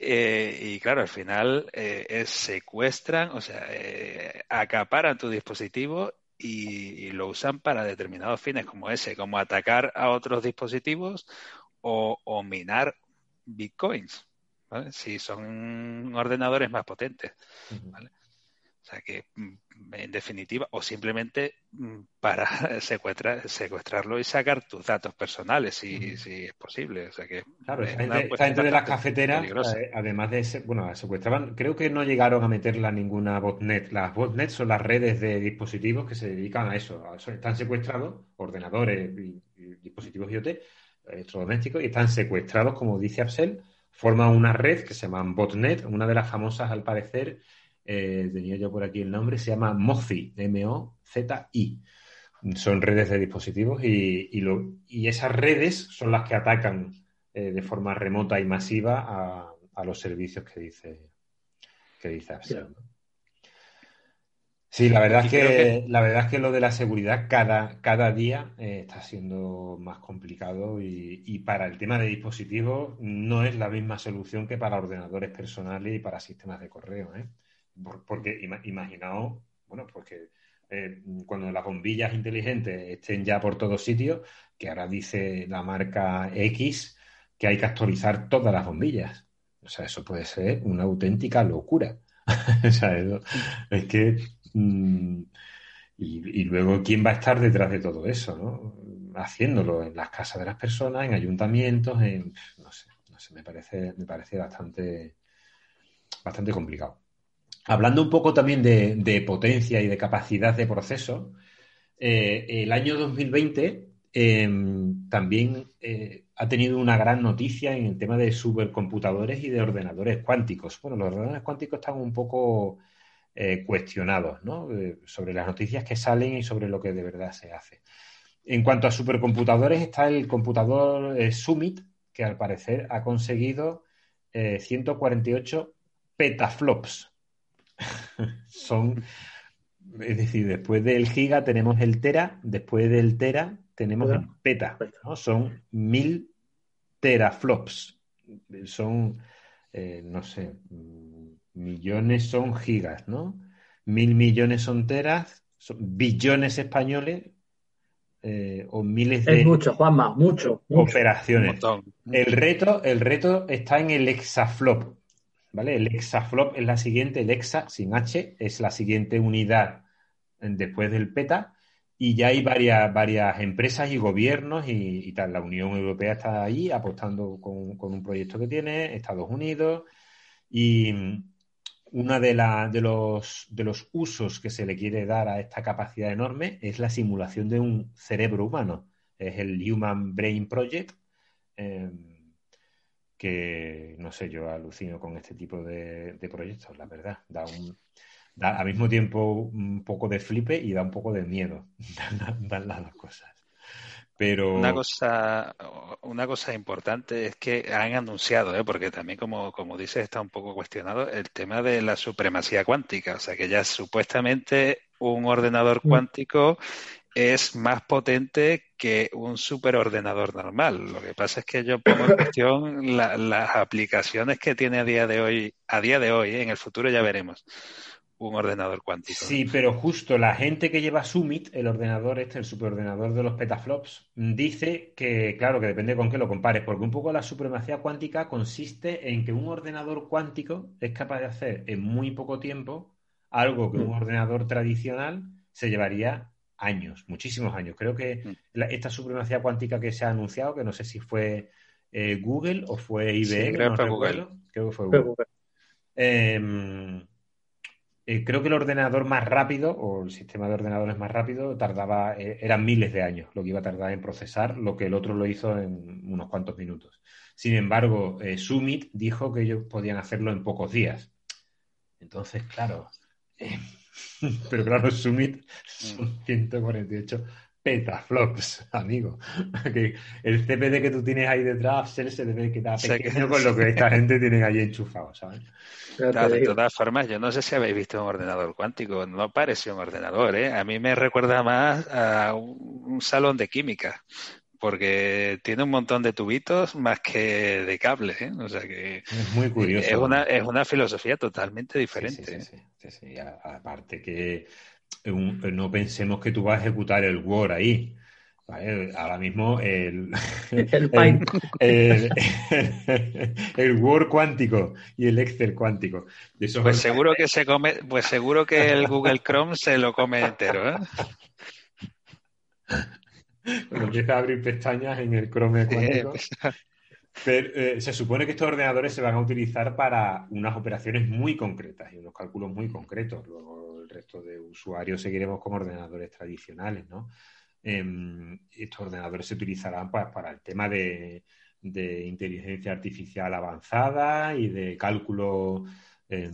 Eh, y claro, al final eh, secuestran, o sea, eh, acaparan tu dispositivo y, lo usan para determinados fines como ese, como atacar a otros dispositivos o, minar bitcoins, ¿vale? si son ordenadores más potentes. ¿vale? O sea que, mm, en definitiva, o simplemente mm, para secuestrar, secuestrarlo y sacar tus datos personales, si, si es posible. O sea que, claro, esta gente, de las cafeteras, eh, además de, bueno, secuestraban, creo que no llegaron a meterla ninguna botnet. Las botnets son las redes de dispositivos que se dedican a eso. Están secuestrados, ordenadores y, dispositivos IoT, electrodomésticos, y están secuestrados, como dice Absel, forman una red que se llama botnet, una de las famosas, al parecer, eh, tenía yo por aquí el nombre, se llama Mozi, M-O-Z-I. Son redes de dispositivos y, y, esas redes son las que atacan eh, de forma remota y masiva a, los servicios que dice que dice Sí, la verdad, es que, la verdad es que lo de la seguridad cada, cada día eh, está siendo más complicado y, para el tema de dispositivos no es la misma solución que para ordenadores personales y para sistemas de correo. ¿eh? Porque imaginaos, bueno, porque eh, cuando las bombillas inteligentes estén ya por todos sitios, que ahora dice la marca X que hay que actualizar todas las bombillas. O sea, eso puede ser una auténtica locura. o sea, es que... Mm, y, luego, ¿quién va a estar detrás de todo eso? ¿no? Haciéndolo en las casas de las personas, en ayuntamientos, en... No sé, no sé, me parece, me parece bastante, bastante complicado. Hablando un poco también de, potencia y de capacidad de proceso, eh, el año 2020 em, también eh, ha tenido una gran noticia en el tema de supercomputadores y de ordenadores cuánticos. Bueno, los ordenadores cuánticos están un poco eh, cuestionados ¿no? sobre las noticias que salen y sobre lo que de verdad se hace. En cuanto a supercomputadores, está el computador Summit, que al parecer ha conseguido 148 petaflops. Son, es decir, después del giga tenemos el tera, después del tera tenemos el peta, ¿no? Son mil teraflops. Son, eh, no sé, millones son gigas, ¿no? Mil millones son teras, son billones españoles eh, o miles de. Es mucho, Juanma, mucho. Operaciones. El reto, el reto está en el exaflop. ¿Vale? El exaflop es la siguiente, el exa sin H es la siguiente unidad después del PETA y ya hay varias, varias empresas y gobiernos y, tal. La Unión Europea está ahí apostando con, un proyecto que tiene, Estados Unidos y uno de, de, los, de los usos que se le quiere dar a esta capacidad enorme es la simulación de un cerebro humano. Es el Human Brain Project. Em, que, no sé, yo alucino con este tipo de, proyectos, la verdad. Da un, da al mismo tiempo un poco de flipe y da un poco de miedo. dan, las dos cosas. Pero... Una cosa, una cosa importante es que han anunciado, ¿eh? porque también, como, como dices, está un poco cuestionado el tema de la supremacía cuántica. O sea, que ya supuestamente un ordenador cuántico es más potente que un superordenador normal. Lo que pasa es que yo pongo en cuestión las aplicaciones que tiene a día de hoy, a día de hoy, ¿eh? en el futuro ya veremos un ordenador cuántico. Sí, pero justo la gente que lleva Summit, el ordenador este, el superordenador de los petaflops, dice que, claro, que depende con qué lo compares, porque un poco la supremacía cuántica consiste en que un ordenador cuántico es capaz de hacer en muy poco tiempo algo que un mm. ordenador tradicional se llevaría años, muchísimos años. Creo que mm. esta supremacía cuántica que se ha anunciado, que no sé si fue eh, Google o fue IBM, creo, que Google. creo que fue Google. Em, eh, creo que el ordenador más rápido, o el sistema de ordenadores más rápido, tardaba, eh, eran miles de años lo que iba a tardar en procesar, lo que el otro lo hizo en unos cuantos minutos. Sin embargo, Summit dijo que ellos podían hacerlo en pocos días. Entonces, claro, Pero claro, Summit son 148 petaflops, amigo. el CPD que tú tienes ahí detrás se debe quedar pequeño con lo que esta gente tiene ahí enchufado, ¿sabes? de todas formas, yo no sé si habéis visto un ordenador cuántico, no parece un ordenador, ¿eh? A mí me recuerda más a un salón de química porque tiene un montón de tubitos más que de cables, ¿eh? O sea que es muy curioso. Es una, es una filosofía totalmente diferente. Sí, sí, sí, Aparte que no pensemos que tú vas a ejecutar el Word ahí. ahora mismo el, El el, el, Word cuántico y el Excel cuántico. Eso Pues seguro que se come, pues seguro que el Google Chrome se lo come entero, ¿eh? Cuando empieza a abrir pestañas en el Chrome cuántico. Pero, eh, se supone que estos ordenadores se van a utilizar para unas operaciones muy concretas y unos cálculos muy concretos. Luego el resto de usuarios seguiremos con ordenadores tradicionales, ¿no? Eh, estos ordenadores se utilizarán para, para el tema de, de, inteligencia artificial avanzada y de cálculos eh,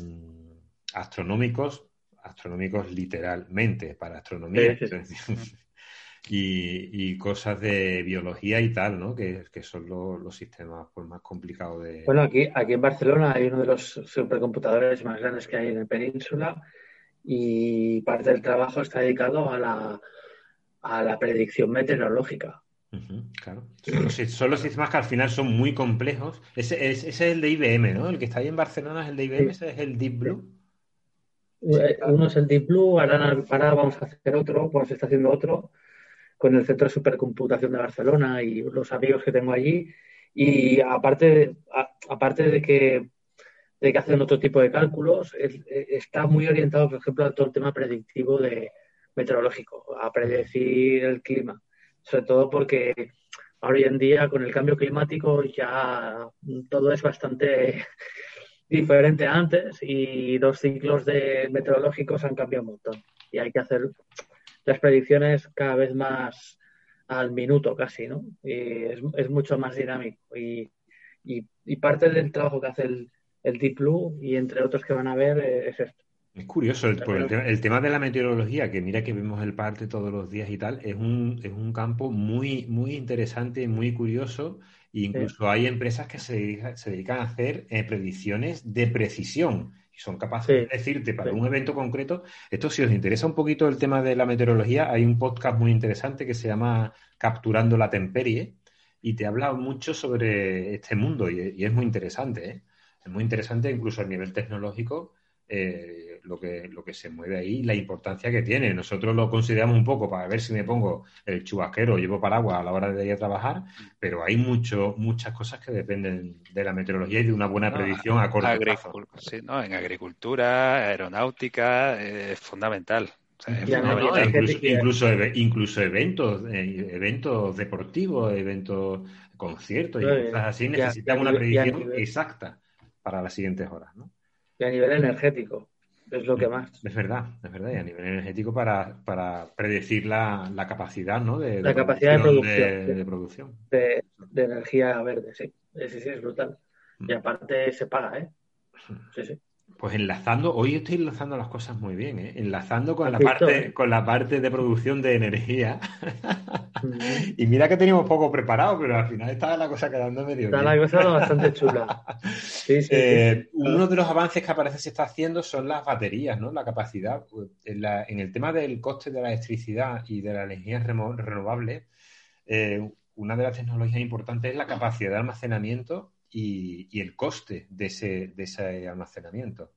astronómicos, astronómicos literalmente, para astronomía. Sí, sí. Y, y, cosas de biología y tal, ¿no? Que, que son lo, los sistemas pues, más complicados de... Bueno, aquí, aquí en Barcelona hay uno de los supercomputadores más grandes que hay en la península y parte del trabajo está dedicado a la, a la predicción meteorológica. Uh -huh, claro. Son los, son los, sistemas que al final son muy complejos. Ese, ese, es el de IBM, ¿no? El que está ahí en Barcelona es el de IBM, ese es el Deep Blue. Uno es el Deep Blue, ahora, ahora vamos a hacer otro, pues se está haciendo otro con el Centro de Supercomputación de Barcelona y los amigos que tengo allí. Y aparte, a, aparte de que, de que hacen otro tipo de cálculos, es, está muy orientado, por ejemplo, a todo el tema predictivo de meteorológico, a predecir el clima. Sobre todo porque hoy en día, con el cambio climático, ya todo es bastante diferente a antes y los ciclos de meteorológicos han cambiado un montón. Y hay que hacer las predicciones cada vez más al minuto casi, ¿no? Y es, es mucho más dinámico. Y, y, y, parte del trabajo que hace el, el, Deep Blue y entre otros que van a ver eh, es esto. Es curioso, el, el, tema, el, tema de la meteorología, que mira que vemos el parte todos los días y tal, es un, es un campo muy, muy interesante muy curioso. E incluso sí. hay empresas que se, se, dedican a hacer eh, predicciones de precisión y son capaces sí, de decirte para sí. un evento concreto. Esto, si os interesa un poquito el tema de la meteorología, hay un podcast muy interesante que se llama Capturando la Temperie y te habla mucho sobre este mundo y, y es muy interesante. ¿eh? Es muy interesante incluso a nivel tecnológico. Eh, lo que, lo que se mueve ahí, la importancia que tiene. Nosotros lo consideramos un poco para ver si me pongo el chubasquero, llevo paraguas a la hora de ir a trabajar, pero hay mucho, muchas cosas que dependen de la meteorología y de una buena predicción no, a corto plazo. Sí, no, en agricultura, aeronáutica, eh, es fundamental. O sea, es fundamental. Incluso, incluso, incluso, eventos, eh, eventos deportivos, eventos, conciertos y cosas así, necesitan una predicción exacta para las siguientes horas. ¿no? Y a nivel energético es lo que más. Es verdad, es verdad. Y a nivel energético para, para predecir la, la, capacidad, ¿no? De, la de capacidad producción, de producción. De, de producción. De, de, energía verde, sí. Sí, sí, es brutal. Y aparte se paga, ¿eh? Sí, sí. Pues enlazando, hoy estoy enlazando las cosas muy bien, ¿eh? enlazando con la parte, con la parte de producción de energía. Y mira que teníamos poco preparado, pero al final estaba la cosa quedando medio está bien. la cosa bastante chula. Sí, sí, eh, sí, Uno de los avances que aparece se está haciendo son las baterías, ¿no? La capacidad. En, la, en el tema del coste de la electricidad y de la energía renovable, eh, una de las tecnologías importantes es la capacidad de almacenamiento y, y, el coste de ese, de ese almacenamiento.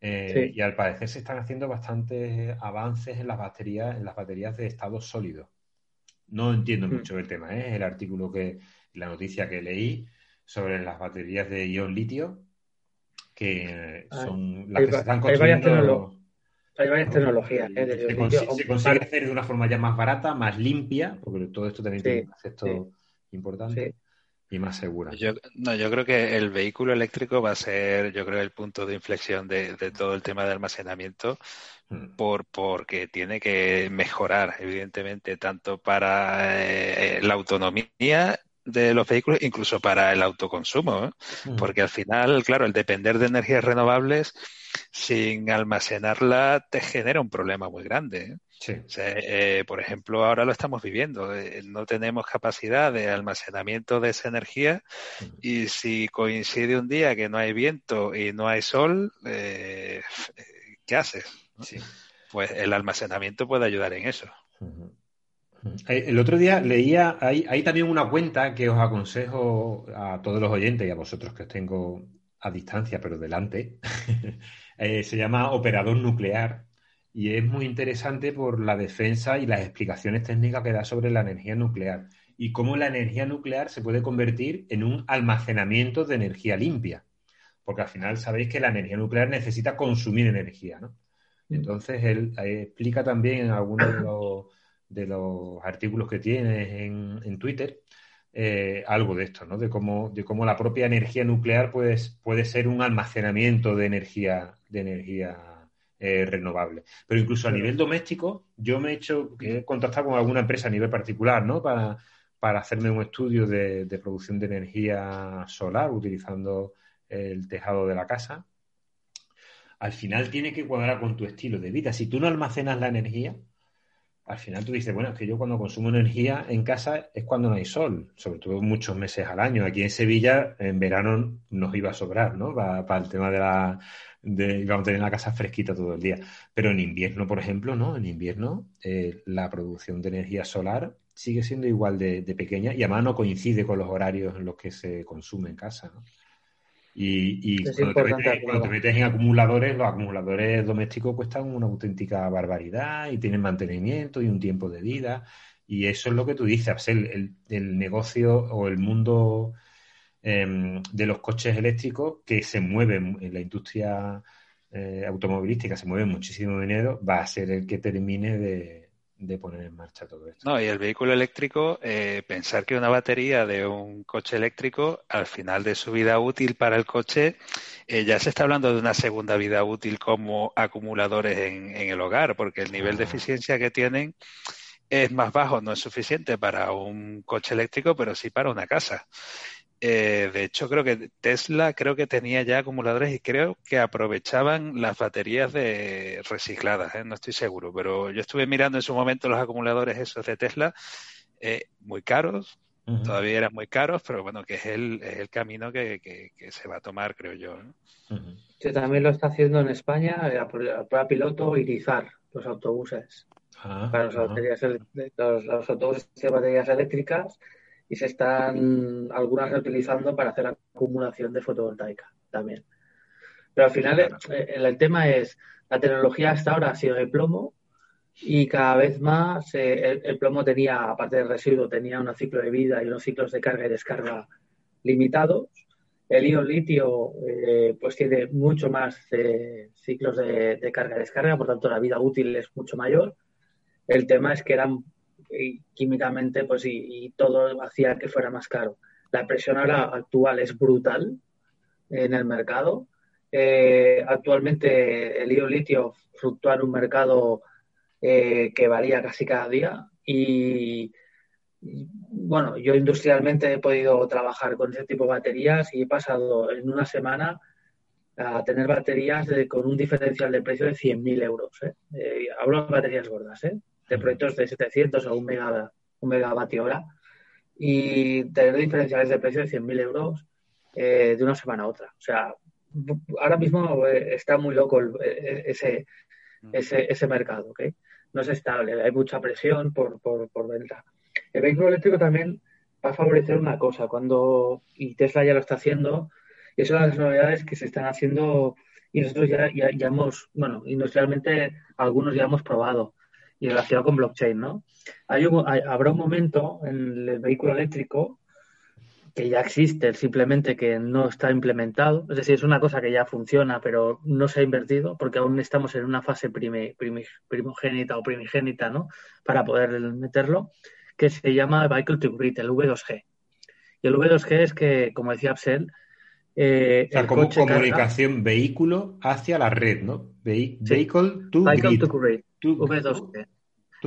Eh, sí. Y al parecer se están haciendo bastantes avances en las baterías, en las baterías de estado sólido. No entiendo mm. mucho el tema, ¿eh? el artículo que, la noticia que leí sobre las baterías de ion litio, que son las hay, que se están construyendo. Hay varias tecnologías. ¿eh? Se, consigue, se, consigue, hacer de una forma ya más barata, más limpia, porque todo esto también sí, tiene un aspecto sí. importante. Y más segura. Yo, no, yo creo que el vehículo eléctrico va a ser, yo creo, el punto de inflexión de, de todo el tema de almacenamiento, mm. por, porque tiene que mejorar, evidentemente, tanto para eh, la autonomía de los vehículos, incluso para el autoconsumo, ¿eh? mm. porque al final, claro, el depender de energías renovables sin almacenarla te genera un problema muy grande. ¿eh? Sí. O sea, eh, por ejemplo, ahora lo estamos viviendo. Eh, no tenemos capacidad de almacenamiento de esa energía y si coincide un día que no hay viento y no hay sol, eh, ¿qué haces? Sí. Pues el almacenamiento puede ayudar en eso. Uh -huh. El otro día leía, hay, hay, también una cuenta que os aconsejo a todos los oyentes y a vosotros que os tengo a distancia, pero delante. Eh, se llama Operador Nuclear y es muy interesante por la defensa y las explicaciones técnicas que da sobre la energía nuclear y cómo la energía nuclear se puede convertir en un almacenamiento de energía limpia. Porque al final sabéis que la energía nuclear necesita consumir energía, ¿no? Entonces él, explica también en algunos de los, artículos que tiene en, Twitter eh, algo de esto, ¿no? De cómo, de cómo la propia energía nuclear puede, puede ser un almacenamiento de energía, de energía eh, renovable. Pero incluso a nivel doméstico, yo me he hecho, he contactado con alguna empresa a nivel particular, ¿no? Para, para hacerme un estudio de, producción de energía solar utilizando el tejado de la casa. Al final tiene que cuadrar con tu estilo de vida. Si tú no almacenas la energía, al final tú dices, bueno, es que yo cuando consumo energía en casa es cuando no hay sol, sobre todo muchos meses al año. Aquí en Sevilla, en verano nos iba a sobrar, ¿no? Para, el tema de la. De, íbamos a tener la casa fresquita todo el día. Pero en invierno, por ejemplo, ¿no? En invierno, eh, la producción de energía solar sigue siendo igual de, pequeña y además no coincide con los horarios en los que se consume en casa. ¿no? Y, cuando, te metes, en acumuladores, los acumuladores domésticos cuestan una auténtica barbaridad y tienen mantenimiento y un tiempo de vida. Y eso es lo que tú dices, el, el, negocio o el mundo em, de los coches eléctricos que se mueven en la industria eh, automovilística, se mueve muchísimo dinero, va a ser el que termine de, de poner en marcha todo esto. No, y el vehículo eléctrico, eh, pensar que una batería de un coche eléctrico, al final de su vida útil para el coche, eh, ya se está hablando de una segunda vida útil como acumuladores en, en el hogar, porque el nivel de ah. eficiencia que tienen es más bajo, no es suficiente para un coche eléctrico, pero sí para una casa. Eh, de hecho, creo que Tesla creo que tenía ya acumuladores y creo que aprovechaban las baterías de recicladas, ¿eh? no estoy seguro, pero yo estuve mirando en su momento los acumuladores esos de Tesla, eh, muy caros, todavía eran muy caros, pero bueno, que es el, es el camino que, que, se va a tomar, creo yo. ¿no? también lo está haciendo en España, para piloto, Irizar, los autobuses. Ah, para los, los autobuses de baterías eléctricas y se están algunas reutilizando para hacer acumulación de fotovoltaica también. Pero al final eh, el, tema es, la tecnología hasta ahora ha sido de plomo y cada vez más eh, el, plomo tenía, aparte del residuo, tenía un ciclo de vida y unos ciclos de carga y descarga limitados. El ion litio eh, pues tiene mucho más ciclos de, de, carga y descarga, por tanto la vida útil es mucho mayor. El tema es que eran y químicamente pues y, todo hacía que fuera más caro. La presión ahora actual es brutal en el mercado. Eh, actualmente el iodo litio fluctúa en un mercado eh, que varía casi cada día y, bueno, yo industrialmente he podido trabajar con ese tipo de baterías y he pasado en una semana a tener baterías con un diferencial de precio de 100.000 euros. ¿eh? hablo de baterías gordas, ¿eh? De proyectos de 700 o un, un megavatio hora y tener diferenciales de precio de 100.000 euros eh, de una semana a otra. O sea, ahora mismo eh, está muy loco eh, ese, ese, ese mercado, ¿ok? No es estable, hay mucha presión por, por, por venta. El vehículo eléctrico también va a favorecer una cosa, cuando, y Tesla ya lo está haciendo, y de las novedades que se están haciendo y nosotros ya, ya, ya hemos, bueno, industrialmente algunos ya hemos probado y relacionado con blockchain, ¿no? Hay habrá un momento en el vehículo eléctrico que ya existe, simplemente que no está implementado. Es decir, es una cosa que ya funciona, pero no se ha invertido porque aún estamos en una fase primogénita o primigénita, ¿no? Para poder meterlo, que se llama Vehicle to Grid, el V2G. Y el V2G es que, como decía Absel, eh, como comunicación vehículo hacia la red, ¿no? Vehicle to grid. V2G.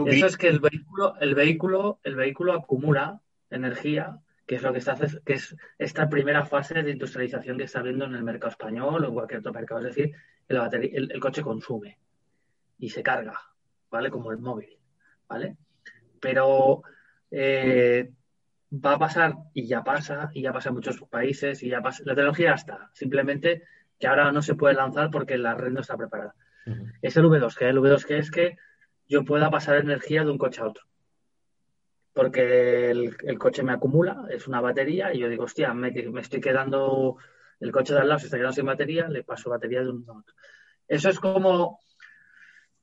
Eso es que el vehículo, el vehículo, el vehículo acumula energía, que es lo que está que es esta primera fase de industrialización que está viendo en el mercado español o en cualquier otro mercado. Es decir, el, el, coche consume y se carga, ¿vale? Como el móvil, ¿vale? Pero eh, va a pasar y ya pasa, y ya pasa en muchos países, y ya pasa. La tecnología ya está. Simplemente que ahora no se puede lanzar porque la red no está preparada. Es el V2G. El V2G es que yo pueda pasar energía de un coche a otro. Porque el, coche me acumula, es una batería, y yo digo, hostia, me, estoy quedando, el coche de al lado se está quedando sin batería, le paso batería de un a otro. Eso es como,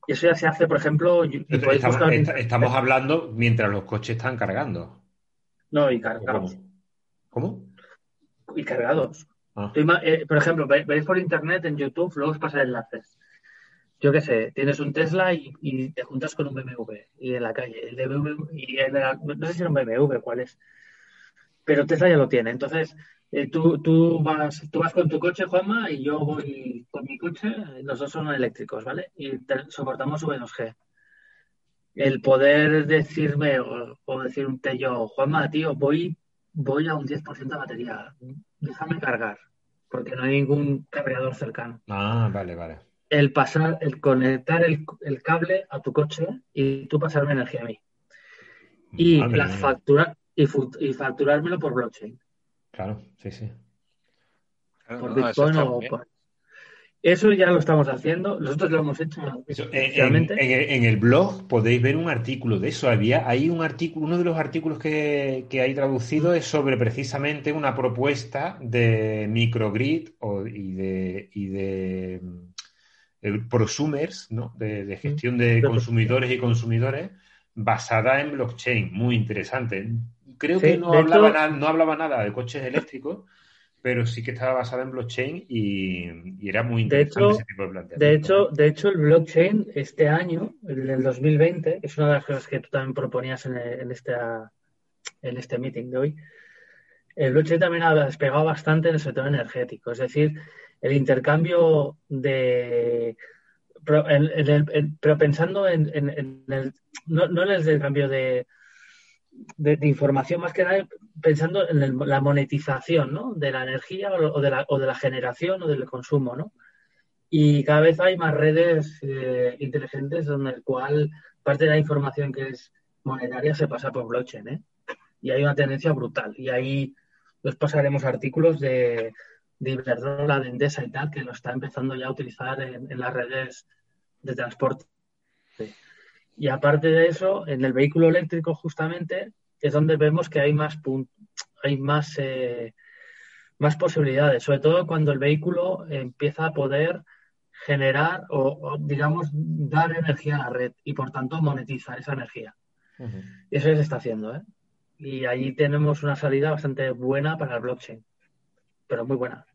Y eso ya se hace, por ejemplo, estamos, buscar hablando mientras los coches están cargando. No, y ¿O cargados. ¿Cómo? ¿Cómo? Y cargados. Ah, eh, por ejemplo, ve- veis por internet, en YouTube, luego os pasa enlaces. Yo qué sé, tienes un Tesla y, y te juntas con un BMW y en la calle. El BMW, y en no sé si era un BMW, cuál es. Pero Tesla ya lo tiene. Entonces, eh, tú, tú, vas, tú vas con tu coche, Juanma, y yo voy con mi coche. Los dos son eléctricos, ¿vale? Y te- soportamos V2G. El poder decirme o, o decirte yo, Juanma, tío, voy, voy a un 10% de batería. Déjame cargar, porque no hay ningún cargador cercano. Ah, vale, vale. El pasar, el conectar el, el cable a tu coche y tú pasarme energía a mí. Y mía. factura y, y facturármelo por blockchain, Claro, sí, sí. Por no, eso Bitcoin está o por... Eso ya lo estamos haciendo. Nosotros lo hemos hecho Eso, en, en- oficialmente. en el, blog podéis ver un artículo de eso. Había, hay un artículo, uno de los artículos que, que hay traducido es sobre precisamente una propuesta de microgrid o- y de, y de el prosumers, ¿no? De, de gestión de consumidores y consumidores basada en blockchain. Muy interesante. Creo Sí, que no hablaba, hecho- na- no hablaba nada de coches eléctricos, pero sí que estaba basada en blockchain y, y era muy De interesante hecho- ese tipo de planteamiento. De hecho, de hecho, el blockchain este año, en el 2020, que es una de las cosas que tú también proponías en, en, esta, en este meeting de hoy, el blockchain también ha despegado bastante en el sector energético. Es decir, el intercambio de... Pero, en- el- pero pensando en, en- el... No, no en el intercambio de, de, de información, más que nada pensando en el- la monetización ¿no? de la energía o, de la, o de la generación o del consumo, ¿no? Y cada vez hay más redes eh, inteligentes donde el cual parte de la información que es monetaria se pasa por blockchain, ¿eh? Y hay una tendencia brutal. Y ahí os pasaremos artículos de, de Iberdrola, de Endesa y tal, que lo está empezando ya a utilizar en, en las redes de transporte. Y aparte de eso, en el vehículo eléctrico justamente es donde vemos que hay más hay más eh, más posibilidades, sobre todo cuando el vehículo empieza a poder generar o, o, digamos dar energía a la red y por tanto monetizar esa energía. Ujú. Y eso ya se está haciendo, ¿eh? Y ahí tenemos una salida bastante buena para el blockchain, pero muy buena.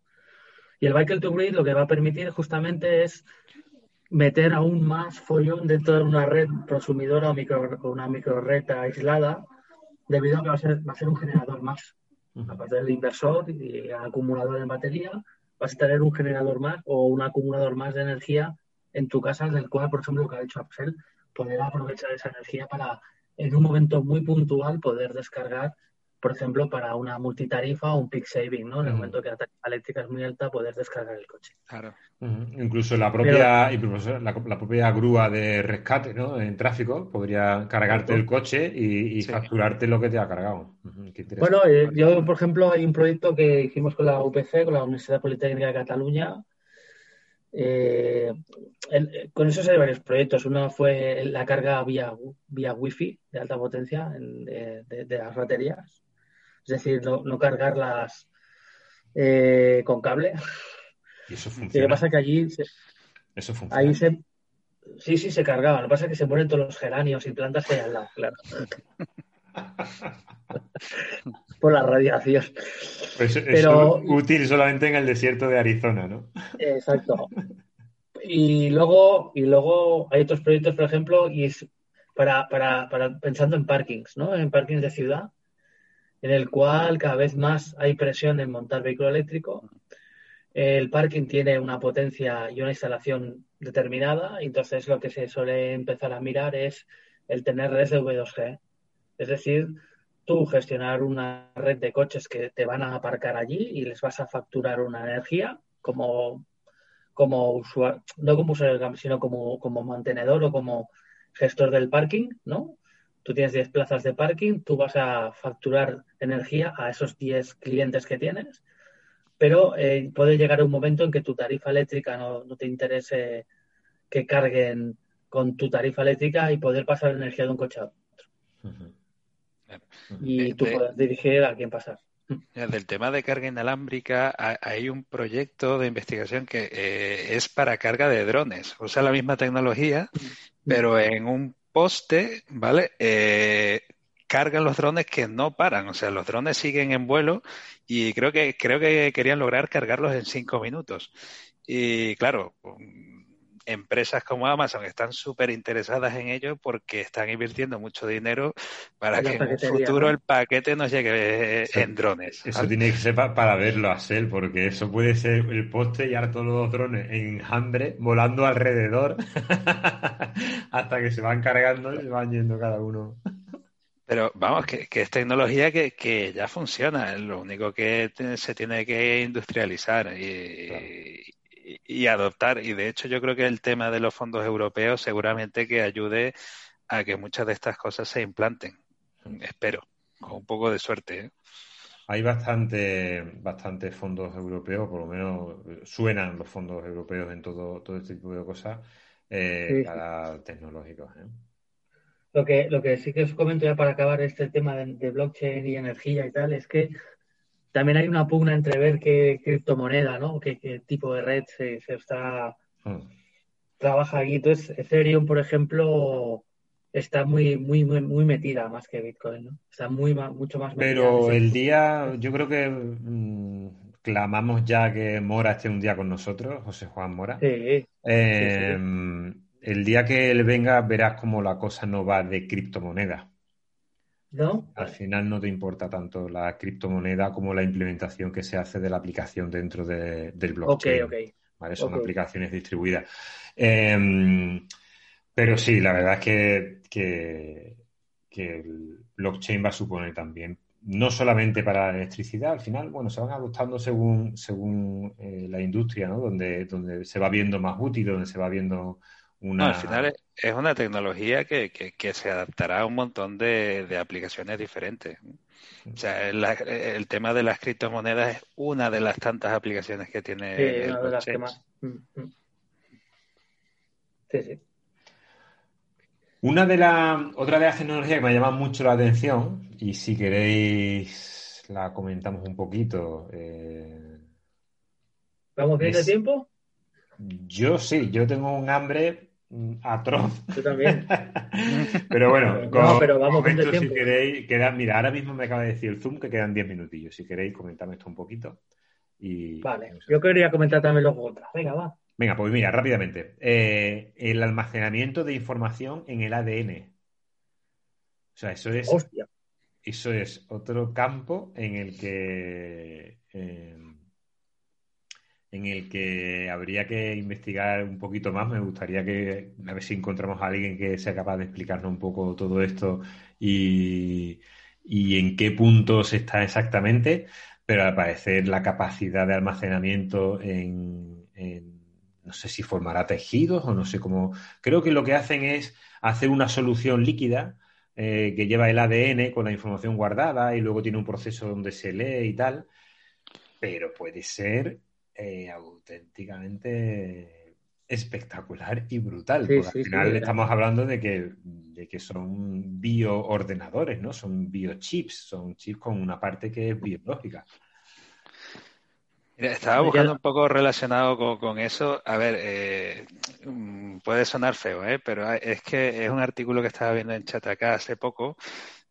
Y el Vehicle to Grid lo que va a permitir justamente es meter aún más follón dentro de una red prosumidora o, micro, una micro red aislada, debido a que va a ser, va a ser un generador más. Aparte del inversor y el acumulador en batería, vas a tener un generador más o un acumulador más de energía en tu casa, del cual, por ejemplo, lo que ha hecho Axel, poder aprovechar esa energía para, en un momento muy puntual, poder descargar, por ejemplo, para una multitarifa o un peak saving, ¿no? En el momento que la tarifa eléctrica es muy alta, poder descargar el coche. Claro. Incluso la propia, incluso la, la propia grúa de rescate ¿no? en tráfico podría cargarte el coche y, y Sí. facturarte lo que te ha cargado. Bueno, eh, yo, por ejemplo, hay un proyecto que hicimos con la UPC, con la Universidad Politécnica de Cataluña. Eh, el- eh, con eso hay varios proyectos. Uno fue la carga vía, vía Wi-Fi de alta potencia en- de, de- de las baterías. Es decir, no, no cargarlas eh, con cable. y eso Lo que funciona. pasa es que allí se- Eso funciona. ahí se, sí, sí se cargaba. Lo que pasa es que se mueren todos los geranios y plantas que hay al lado, claro. Por la radiación. Pues eso Pero- es útil solamente en el desierto de Arizona, ¿no? Exacto. Y luego, y luego hay otros proyectos, por ejemplo, y es para, para, para pensando en parkings, ¿no? En parkings de ciudad, en el cual cada vez más hay presión en montar vehículo eléctrico. El parking tiene una potencia y una instalación determinada, entonces lo que se suele empezar a mirar es el tener redes de V2G. Es decir, tú gestionar una red de coches que te van a aparcar allí y les vas a facturar una energía como, como usuario, no como usuario sino como, como mantenedor o como gestor del parking, ¿no? Tú tienes 10 plazas de parking, tú vas a facturar energía a esos 10 clientes que tienes, pero eh, puede llegar un momento en que tu tarifa eléctrica no, no te interese que carguen con tu tarifa eléctrica y poder pasar energía de un coche a otro. Y Eh, tú de- puedes dirigir a quién pasar. Del tema de carga inalámbrica, hay un proyecto de investigación que eh, es para carga de drones. Usa la misma tecnología, pero en un poste, ¿vale? Eh, cargan los drones que no paran. O sea, los drones siguen en vuelo y creo que, creo que querían lograr cargarlos en cinco minutos. Y claro, empresas como Amazon están súper interesadas en ello porque están invirtiendo mucho dinero para que en un futuro el paquete nos llegue en drones. Eso tiene que ser para verlo a Sel, porque eso puede ser el poste y ahora todos los drones en hambre volando alrededor hasta que se van cargando y se van yendo cada uno. Pero vamos, que, es tecnología que, ya funciona, lo único que se tiene que industrializar y, y, adoptar. Y de hecho yo creo que el tema de los fondos europeos seguramente que ayude a que muchas de estas cosas se implanten. Espero, con un poco de suerte. ¿eh? Hay bastante, bastante fondos europeos, por lo menos suenan los fondos europeos en todo, todo este tipo de cosas eh, para tecnológicos. ¿eh? Lo que, lo que sí que os comento ya para acabar este tema de blockchain y energía y tal, es que también hay una pugna entre ver qué criptomoneda, ¿no? Qué, tipo de red se, está hmm. trabaja aquí. Entonces, Ethereum, por ejemplo, está muy, muy, muy, metida más que Bitcoin, ¿no? Está muy mucho más metida. Pero el día, yo creo que mm, clamamos ya que Mora esté un día con nosotros, José Juan Mora. Sí, em, El día que él venga verás cómo la cosa no va de criptomoneda. ¿No? Al final no te importa tanto la criptomoneda como la implementación que se hace de la aplicación dentro del blockchain. Ok, ¿vale? Son aplicaciones distribuidas. Em, pero sí, la verdad es que, que, el blockchain va a suponer también, no solamente para la electricidad, al final, bueno, se van adoptando según, según eh, la industria, ¿no? Donde, donde se va viendo más útil, donde se va viendo al final es una tecnología que, se adaptará a un montón de, aplicaciones diferentes. O sea, el, tema de las criptomonedas es una de las tantas aplicaciones que tiene sí, el una de las mm. Sí, sí. Una de las, otra de las tecnologías que me llama mucho la atención, y si queréis la comentamos un poquito. Eh, ¿Vamos bien de tiempo? Yo sí, yo tengo un hambre atroz. Yo también. pero bueno, no, pero vamos si queréis, mira, ahora mismo me acaba de decir el Zoom que quedan 10 minutillos. Si queréis, comentadme esto un poquito. Y, vale, yo quería comentar también los otras. Venga, va. Venga, pues mira, rápidamente. Eh, el almacenamiento de información en el ADN. O sea, eso es. Hostia. Eso es otro campo en el que. Eh, en el que habría que investigar un poquito más. Me gustaría que a ver si encontramos a alguien que sea capaz de explicarnos un poco todo esto y, en qué puntos está exactamente, pero al parecer la capacidad de almacenamiento en, no sé si formará tejidos o no sé cómo. Creo que lo que hacen es hacer una solución líquida eh, que lleva el ADN con la información guardada y luego tiene un proceso donde se lee y tal, pero puede ser eh, auténticamente espectacular y brutal. porque al final estamos hablando de que, de que son bioordenadores, ¿no? Son biochips, son chips con una parte que es biológica. estaba buscando un poco relacionado con, eso. A ver, eh, mm, puede sonar feo, ¿eh? pero es que es un artículo que estaba viendo en Chatacá hace poco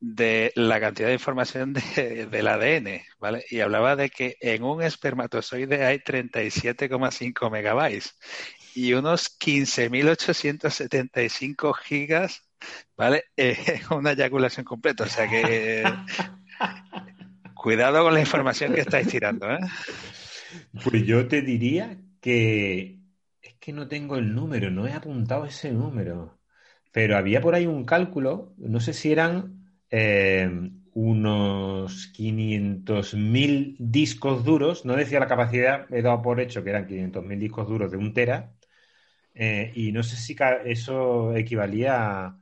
de la cantidad de información del ADN, ¿vale? Y hablaba de que en un espermatozoide hay 37,5 megabytes y unos 15.875 gigas, ¿vale? Eh, una eyaculación completa. O sea que cuidado con la información que estáis tirando, ¿eh? Pues yo te diría que es que no tengo el número, no he apuntado ese número. Pero había por ahí un cálculo, no sé si eran eh, unos 500.000 discos duros. No decía la capacidad, he dado por hecho que eran 500.000 discos duros de un tera. Eh, y no sé si eso equivalía, a,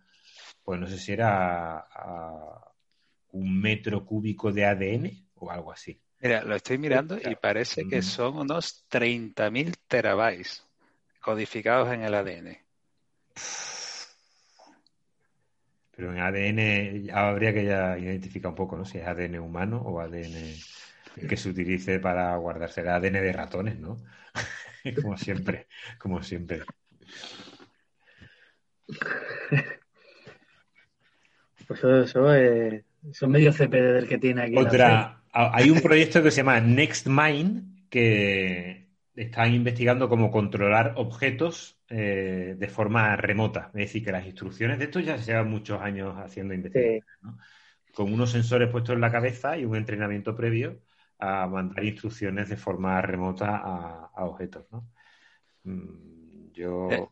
pues no sé si era a un metro cúbico de ADN o algo así. Mira, lo estoy mirando y parece que son unos 30.000 terabytes codificados en el ADN. Pero en ADN habría que ya identificar un poco, ¿no? Si es ADN humano o ADN. que se utilice para guardarse el ADN de ratones, ¿no? como siempre, como siempre. Pues eso, es son medio CPD del que tiene aquí. Otra, hay un proyecto que se llama NextMind que están investigando cómo controlar objetos eh, de forma remota. Es decir, que las instrucciones de esto ya se llevan muchos años haciendo investigaciones. Con unos sensores puestos en la cabeza y un entrenamiento previo a mandar instrucciones de forma remota a, objetos. ¿no? Mm, yo. Eh,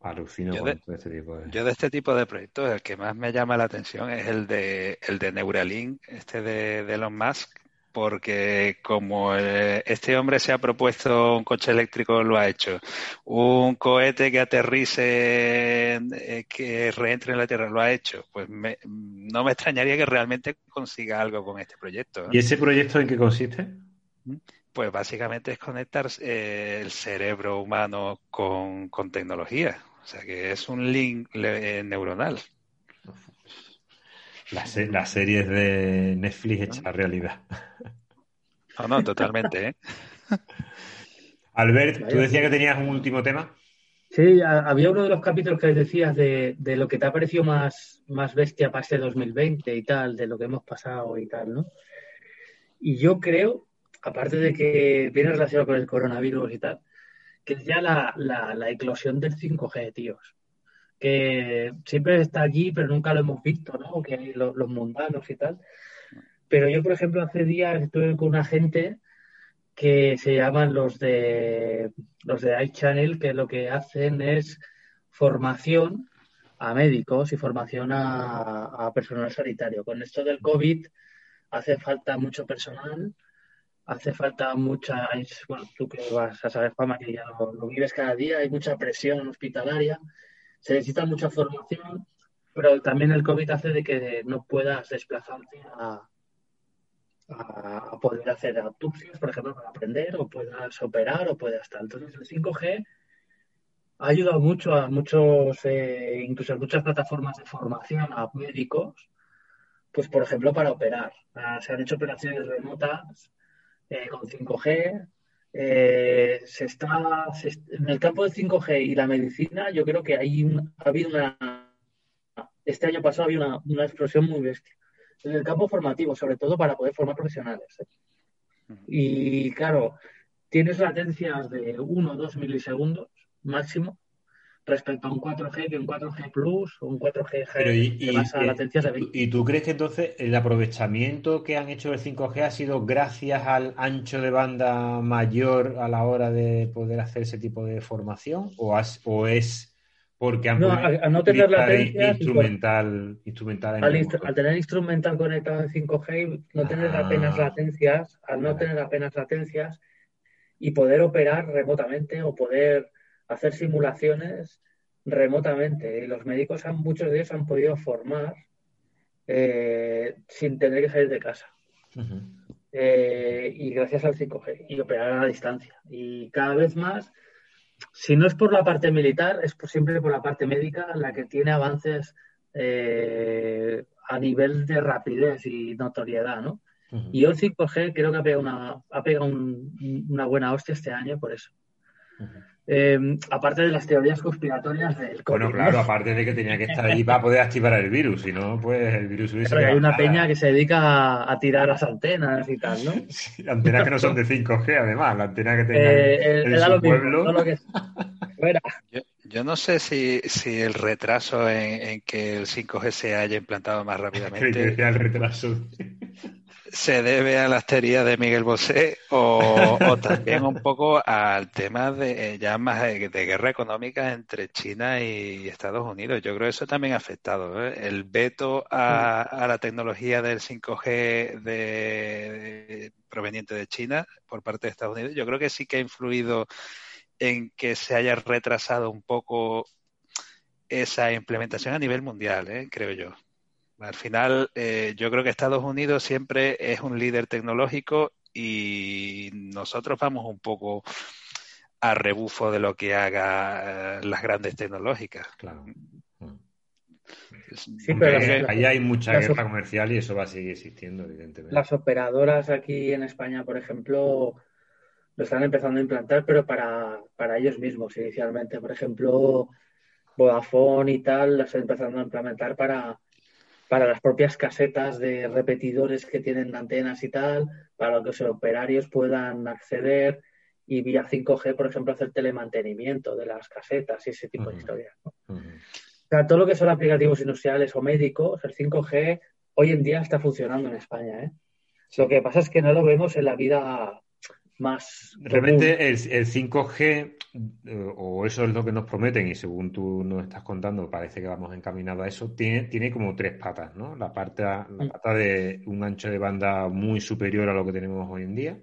Alucino yo de, este tipo de... Yo de este tipo de proyectos, el que más me llama la atención es el de, el de Neuralink, este de, de Elon Musk, porque como eh, este hombre se ha propuesto un coche eléctrico, lo ha hecho. Un cohete que aterrice, eh, que reentre en la Tierra, lo ha hecho. Pues no me extrañaría que realmente consiga algo con este proyecto. ¿Y ese proyecto en qué consiste? ¿Mm? Pues básicamente es conectar eh, el cerebro humano con, con tecnología. O sea que es un link eh, neuronal. Las, la series de Netflix hecha realidad. No, no, totalmente. ¿eh? Albert, tú decías que tenías un último tema. Sí, había uno de los capítulos que decías de, de, lo que te ha parecido más, más bestia para este 2020 y tal, de lo que hemos pasado y tal, ¿no? Y yo creo, aparte de que viene relacionado con el coronavirus y tal, que es ya la, la, eclosión del 5G, tíos. Que siempre está allí, pero nunca lo hemos visto, ¿no? Que hay los, mundanos y tal. Pero yo, por ejemplo, hace días estuve con una gente que se llaman los de los de iChannel, que lo que hacen es formación a médicos y formación a, a personal sanitario. Con esto del COVID hace falta mucho personal hace falta mucha, bueno, tú que vas a saber, fama que ya lo, vives cada día, hay mucha presión hospitalaria, se necesita mucha formación, pero también el COVID hace de que no puedas desplazarte a, poder hacer autopsias, por ejemplo, para aprender, o puedas operar, o puedas tal. Entonces, el 5G ha ayudado mucho a muchos, eh, incluso a muchas plataformas de formación a médicos, pues, por ejemplo, para operar. Ah, se han hecho operaciones remotas eh, con 5G. Eh, se está en el campo del 5G y la medicina, yo creo que hay ha habido una este año pasado había una, una, explosión muy bestia. En el campo formativo, sobre todo para poder formar profesionales. ¿eh? Y claro, tienes latencias de 1 o 2 milisegundos máximo respecto a un 4G, que un 4G Plus o un 4G y, y, tú crees que entonces el aprovechamiento que han hecho del 5G ha sido gracias al ancho de banda mayor a la hora de poder hacer ese tipo de formación? ¿O, o es porque han no, al, no tener latencia instrumental, instrumental al, tener instrumental conectado en 5G no tener ah. apenas latencias, al no tener apenas latencias y poder operar remotamente o poder hacer simulaciones remotamente. Y los médicos, han, muchos de ellos han podido formar eh, sin tener que salir de casa. Eh, y gracias al 5G y operar a la distancia. Y cada vez más, si no es por la parte militar, es por, siempre por la parte médica la que tiene avances eh, a nivel de rapidez y notoriedad, ¿no? Y el 5G creo que ha pegado una, ha pegado una buena hostia este año por eso. Eh, aparte de las teorías conspiratorias del COVID. Bueno, claro, aparte de que tenía que estar allí para poder activar el virus, si no, pues el virus hubiese. Pero hay una peña que se dedica a, tirar las antenas y tal, ¿no? antenas que no son de 5G, además, la antena que tenga eh, en, su pueblo. yo, no sé si, si el retraso en, que el 5G se haya implantado más rápidamente. el retraso se debe a las teorías de Miguel Bosé o, también un poco al tema de ya más de, guerra económica entre China y Estados Unidos. Yo creo que eso también ha afectado. ¿eh? El veto a, la tecnología del 5G de, proveniente de China por parte de Estados Unidos, yo creo que sí que ha influido en que se haya retrasado un poco esa implementación a nivel mundial, ¿eh? creo yo. Al final, eh, yo creo que Estados Unidos siempre es un líder tecnológico y nosotros vamos un poco a rebufo de lo que haga eh, las grandes tecnológicas. Claro. Sí, pero las- ahí hay mucha las- guerra comercial y eso va a seguir existiendo, evidentemente. Las operadoras aquí en España, por ejemplo, lo están empezando a implantar, pero para, para ellos mismos inicialmente. Por ejemplo, Vodafone y tal, las están empezando a implementar para, para las propias casetas de repetidores que tienen antenas y tal, para que los operarios puedan acceder y vía 5G, por ejemplo, hacer telemantenimiento de las casetas y ese tipo de historias. O sea, todo lo que son aplicativos industriales o médicos, el 5G hoy en día está funcionando en España. ¿eh? Lo que pasa es que no lo vemos en la vida más. Realmente el, el 5G, eh, o eso es lo que nos prometen, y según tú nos estás contando, parece que vamos encaminados a eso, tiene, tiene como tres patas, ¿no? La parte, la pata de un ancho de banda muy superior a lo que tenemos hoy en día.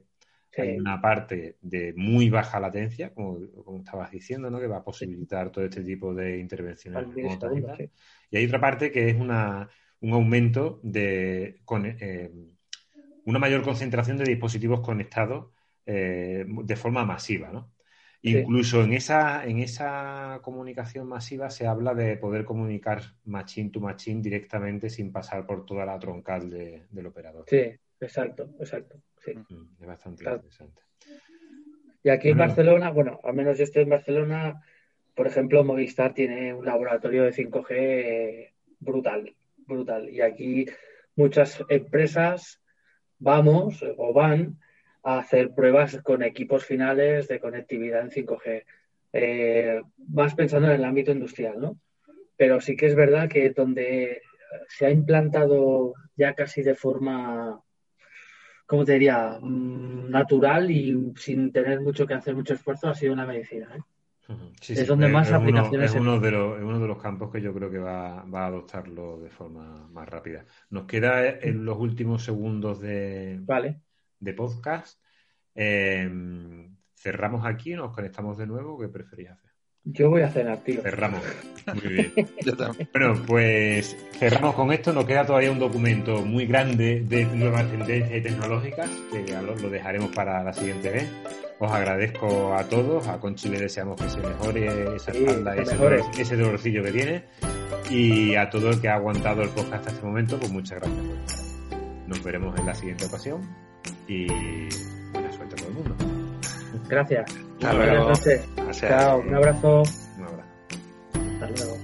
Sí, Hay una parte de muy baja latencia, como, como estabas diciendo, ¿no? Que va a posibilitar todo este tipo de intervenciones remotas y. Y hay otra parte que es una, un aumento de con, eh, una mayor concentración de dispositivos conectados eh, de forma masiva, ¿no? Sí. Incluso en esa, en esa comunicación masiva se habla de poder comunicar machine to machine directamente sin pasar por toda la troncal de- del operador. Sí, exacto, exacto. Sí. Mm, Es bastante Claro. interesante. Y aquí en. Barcelona, bueno, al menos yo estoy en Barcelona, por ejemplo, Movistar tiene un laboratorio de 5G brutal, brutal. Y aquí muchas empresas vamos o van a hacer pruebas con equipos finales de conectividad en 5G, eh, más pensando en el ámbito industrial, ¿no? Pero sí que es verdad que donde se ha implantado ya casi de forma ¿cómo te diría? Mm, Natural y sin tener mucho que hacer, mucho esfuerzo, ha sido una medicina. ¿eh? Sí, Es donde más uno- aplicaciones es uno, de los, es uno de los campos que yo creo que va, va a adoptarlo de forma más rápida. Nos queda en los últimos segundos de, Vale. De podcast. Eh, ¿cerramos aquí nos conectamos de nuevo? ¿Qué preferís hacer? Yo voy a cenar, tío. Cerramos. Muy bien. Yo también. Bueno, pues cerramos con esto. Nos queda todavía un documento muy grande de nuevas tendencias tecnológicas que ya lo, lo dejaremos para la siguiente vez. Os agradezco a todos. A Conchi le deseamos que se mejore esa Sí, espalda, que ese, mejore. dolor- ese dolorcillo que tiene. Y a todo el que ha aguantado el podcast hasta este momento, pues muchas gracias por estar. Nos veremos en la siguiente ocasión y buena suerte a todo el mundo. Gracias. Hasta luego. Chao. Un abrazo. Un abrazo. Hasta luego.